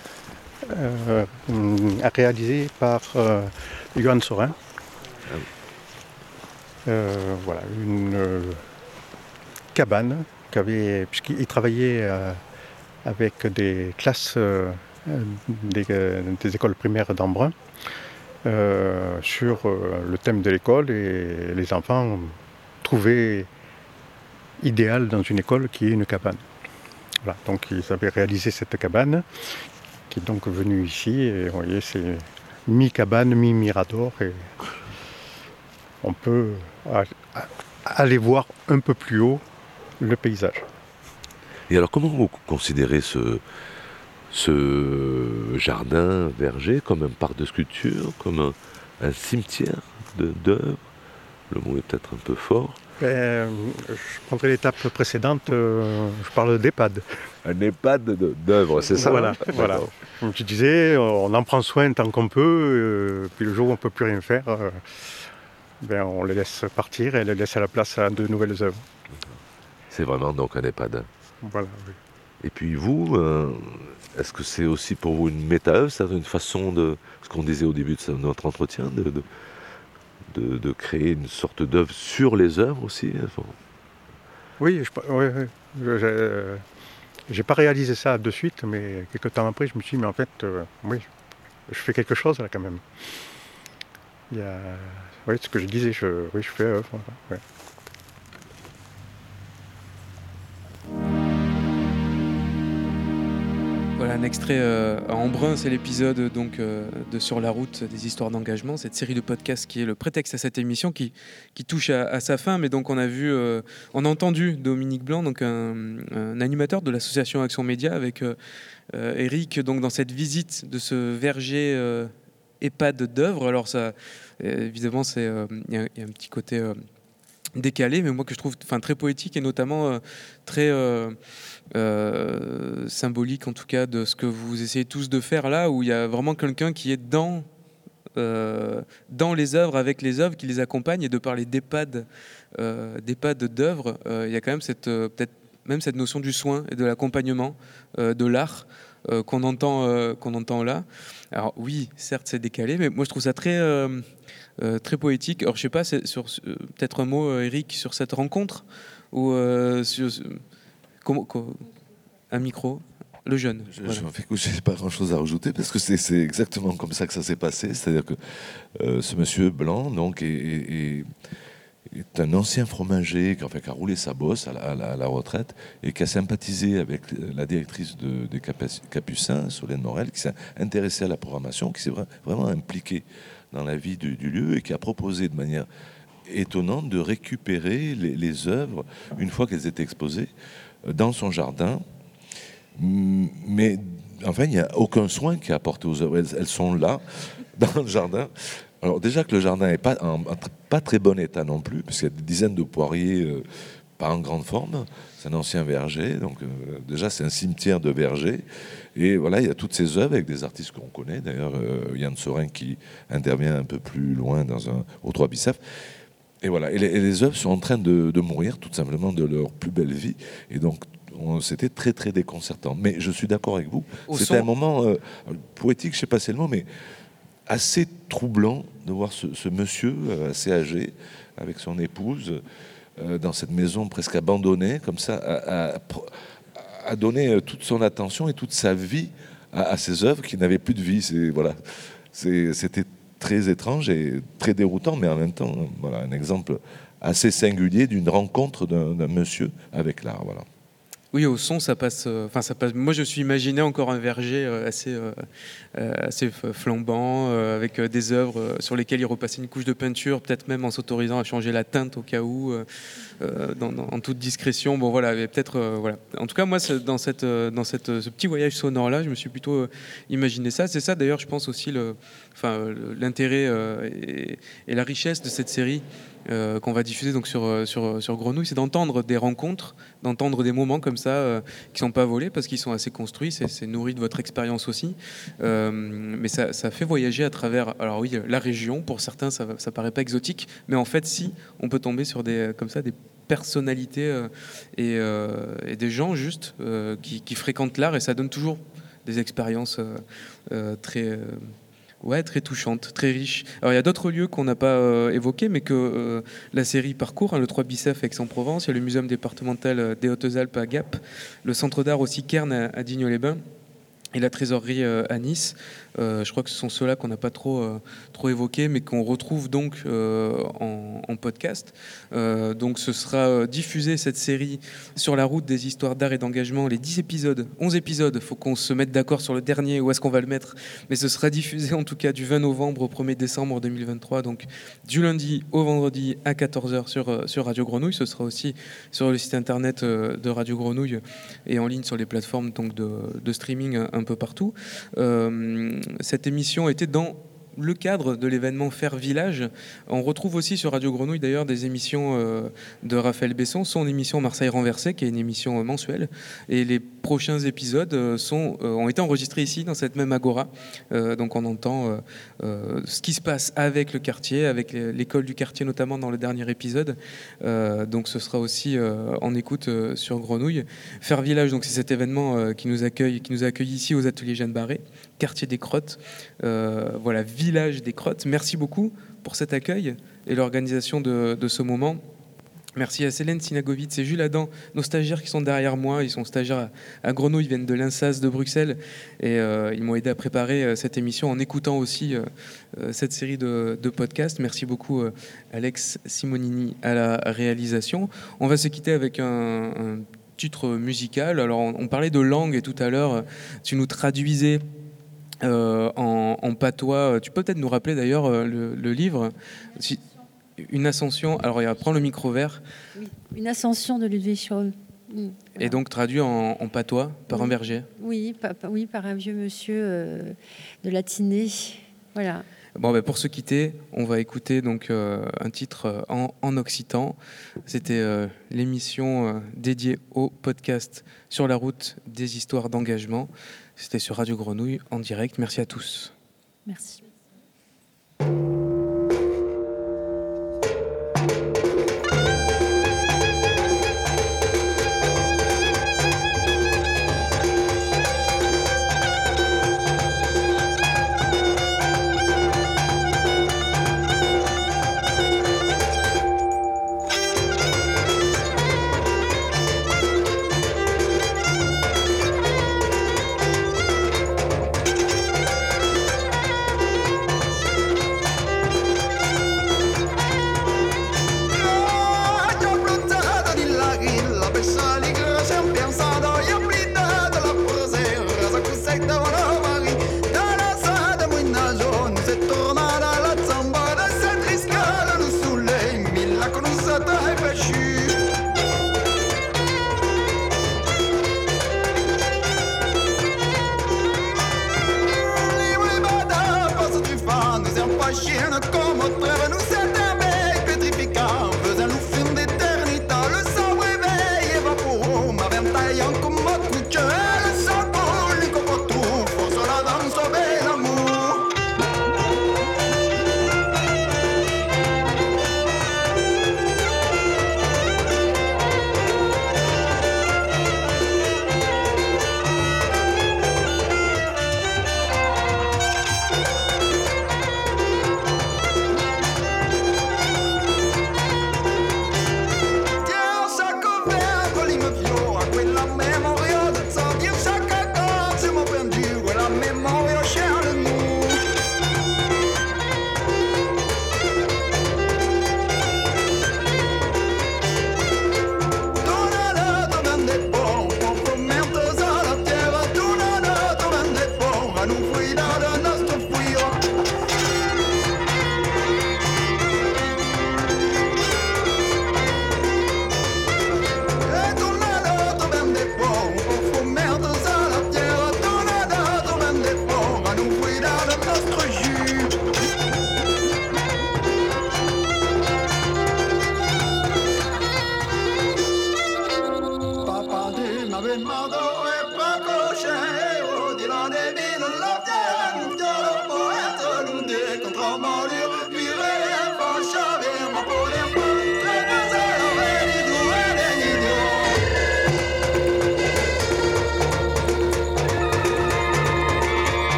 réalisée par euh, Johan Sorin. Euh, voilà, une cabane qu'avait, puisqu'il travaillait avec des classes des, euh, des écoles primaires d'Embrun euh, sur euh, le thème de l'école et les enfants trouvaient idéal dans une école qui est une cabane. Voilà, donc ils avaient réalisé cette cabane qui est donc venue ici et vous voyez c'est mi-cabane, mi-mirador et on peut aller voir un peu plus haut le paysage. Et alors, comment vous considérez ce, ce jardin verger comme un parc de sculpture, comme un, un cimetière d'œuvres Le mot est peut-être un peu fort. Ben, je prendrai l'étape précédente, euh, je parle d'EHPAD. Un EHPAD d'œuvres, c'est ça Voilà, D'accord. voilà. Comme tu disais, on en prend soin tant qu'on peut, euh, puis le jour où on ne peut plus rien faire, euh, ben, on les laisse partir et les laisse à la place à de nouvelles œuvres. C'est vraiment donc un EHPAD. Voilà, oui. Et puis vous, euh, est-ce que c'est aussi pour vous une méta-œuvre, c'est une façon de, ce qu'on disait au début de notre entretien, de, créer une sorte d'œuvre sur les œuvres aussi Oui, je. Je- je- j'ai pas réalisé ça de suite, mais quelques temps après, je me suis dit, mais en fait, euh, oui, je fais quelque chose là quand même. Il y a, oui, ce que je disais, je, oui, je fais œuvre. ouais. Un extrait euh, à Embrun, c'est l'épisode donc euh, de Sur la route des histoires d'engagement, cette série de podcasts qui est le prétexte à cette émission qui, qui touche à, sa fin. Mais donc on a vu, euh, on a entendu Dominique Blanc, donc un, animateur de l'association Action Média, avec Eric, donc dans cette visite de ce verger EHPAD d'œuvres. Alors ça, évidemment, c'est il y, a un petit côté décalé, mais moi que je trouve très poétique et notamment euh, très euh, euh, symbolique en tout cas de ce que vous essayez tous de faire là, où il y a vraiment quelqu'un qui est dans, dans les œuvres, avec les œuvres, qui les accompagne, et de parler d'EHPAD, d'EHPAD d'œuvres, il y a quand même cette peut-être même cette notion du soin et de l'accompagnement, de l'art. qu'on entend, qu'on entend là. Alors oui, certes c'est décalé, mais moi je trouve ça très, euh, très poétique. Alors, je sais pas, sur euh, peut-être un mot, euh, Eric, sur cette rencontre ou sur comment, un micro. Le jeune. Je n'ai pas grand-chose à rajouter parce que c'est exactement comme ça que ça s'est passé. C'est-à-dire que ce monsieur blanc donc, est, est, un ancien fromager qui, fait, qui, a roulé sa bosse à la, retraite et qui a sympathisé avec la directrice de, des Capucins, Solène Morel, qui s'est intéressée à la programmation, qui s'est vraiment impliquée dans la vie du, lieu et qui a proposé de manière étonnante de récupérer les, œuvres une fois qu'elles étaient exposées euh, dans son jardin. Mais enfin, il n'y a aucun soin qui est apporté aux œuvres. Elles, sont là, dans le jardin. Alors déjà que le jardin n'est pas en, très bon état non plus, parce qu'il y a des dizaines de poiriers euh, pas en grande forme. C'est un ancien verger, donc euh, déjà c'est un cimetière de vergers. Et voilà, il y a toutes ces œuvres avec des artistes qu'on connaît. D'ailleurs, euh, Yann Sorin qui intervient un peu plus loin dans un, au Trois Bicef. Et voilà, et les, œuvres sont en train de, mourir tout simplement de leur plus belle vie. Et donc, c'était très très déconcertant. Mais je suis d'accord avec vous. C'était un moment euh, poétique, je ne sais pas si c'est le mot, mais assez troublant de voir ce, monsieur euh, assez âgé avec son épouse dans cette maison presque abandonnée, comme ça, à, a donné euh, toute son attention et toute sa vie à, ces œuvres qui n'avaient plus de vie. C'est voilà, c'était très étrange et très déroutant, mais en même temps, voilà, un exemple assez singulier d'une rencontre d'un monsieur avec l'art. Voilà. Oui, au son, ça passe. Euh, enfin, ça passe. Moi, je suis imaginé encore un verger euh, assez, assez flambant, avec des œuvres sur lesquelles il repassait une couche de peinture, peut-être même en s'autorisant à changer la teinte au cas où. Euh, en toute discrétion. Bon voilà, peut-être euh, voilà. En tout cas, moi, dans cette euh, dans cette ce petit voyage sonore là, je me suis plutôt imaginé ça. C'est ça d'ailleurs, je pense aussi le, enfin l'intérêt et, la richesse de cette série. qu'on va diffuser donc sur, sur, sur Grenouille, c'est d'entendre des rencontres, d'entendre des moments comme ça qui sont pas volés parce qu'ils sont assez construits, c'est nourri de votre expérience aussi. mais ça, ça, fait voyager à travers, alors oui, la région, pour certains ça, ça paraît pas exotique, mais en fait si, on peut tomber sur des, comme ça, des personnalités euh, euh, et, des gens juste euh, qui, fréquentent l'art et ça donne toujours des expériences très ouais, très touchantes, très riches. Alors il y a d'autres lieux qu'on n'a pas évoqués, mais que la série parcourt. Hein, le 3 Bicef Aix-en-Provence, il y a le muséum départemental des Hautes-Alpes à Gap, le centre d'art aussi Kern à, à Digne-les-Bains et la trésorerie à Nice. Euh, je crois que ce sont ceux-là qu'on n'a pas trop, euh, trop évoqués, mais qu'on retrouve donc euh, en, podcast. donc ce sera diffusé, cette série, sur la route des histoires d'art et d'engagement, les 10 épisodes, 11 épisodes, il faut qu'on se mette d'accord sur le dernier, où est-ce qu'on va le mettre, mais ce sera diffusé en tout cas du 20 novembre au 1er décembre 2023, donc du lundi au vendredi à 14h sur, sur Radio Grenouille. Ce sera aussi sur le site internet de Radio Grenouille et en ligne sur les plateformes donc, de, de streaming un, peu partout cette émission était dans le cadre de l'événement Faire Village. On retrouve aussi sur Radio Grenouille d'ailleurs des émissions euh, de Raphaël Besson, son émission Marseille renversée, qui est une émission euh, mensuelle. Et les prochains épisodes euh, sont, ont été enregistrés ici, dans cette même agora. donc on entend ce qui se passe avec le quartier, avec l'école du quartier notamment dans le dernier épisode. donc ce sera aussi en écoute sur Grenouille. Faire Village, donc c'est cet événement qui nous accueille, qui nous accueille ici aux ateliers Jeanne Barré, quartier des Crottes. voilà, village des Crottes. Merci beaucoup pour cet accueil et l'organisation de, ce moment. Merci à Célène Sinagovitz et Jules Adam, nos stagiaires qui sont derrière moi. Ils sont stagiaires à, Grenouille, ils viennent de l'INSAS de Bruxelles et euh, ils m'ont aidé à préparer euh, cette émission en écoutant aussi euh, cette série de, podcasts. Merci beaucoup Alex Simonini à la réalisation. On va se quitter avec un titre musical. Alors, on, on parlait de langue et tout à l'heure, tu nous traduisais euh, en, en patois. Tu peux peut-être nous rappeler d'ailleurs euh, le, le livre Si- Une ascension. Alors, prends le micro vert. Une ascension de Ludwig Scholl. Mm. Et donc traduit en, en patois par un berger. Oui, pa- oui, par un vieux monsieur euh, de Latiné. Voilà. Bon, ben, pour se quitter, on va écouter donc euh, un titre euh, en, en occitan. C'était euh, l'émission euh, dédiée au podcast sur la route des histoires d'engagement. C'était sur Radio Grenouille en direct. Merci à tous. Merci.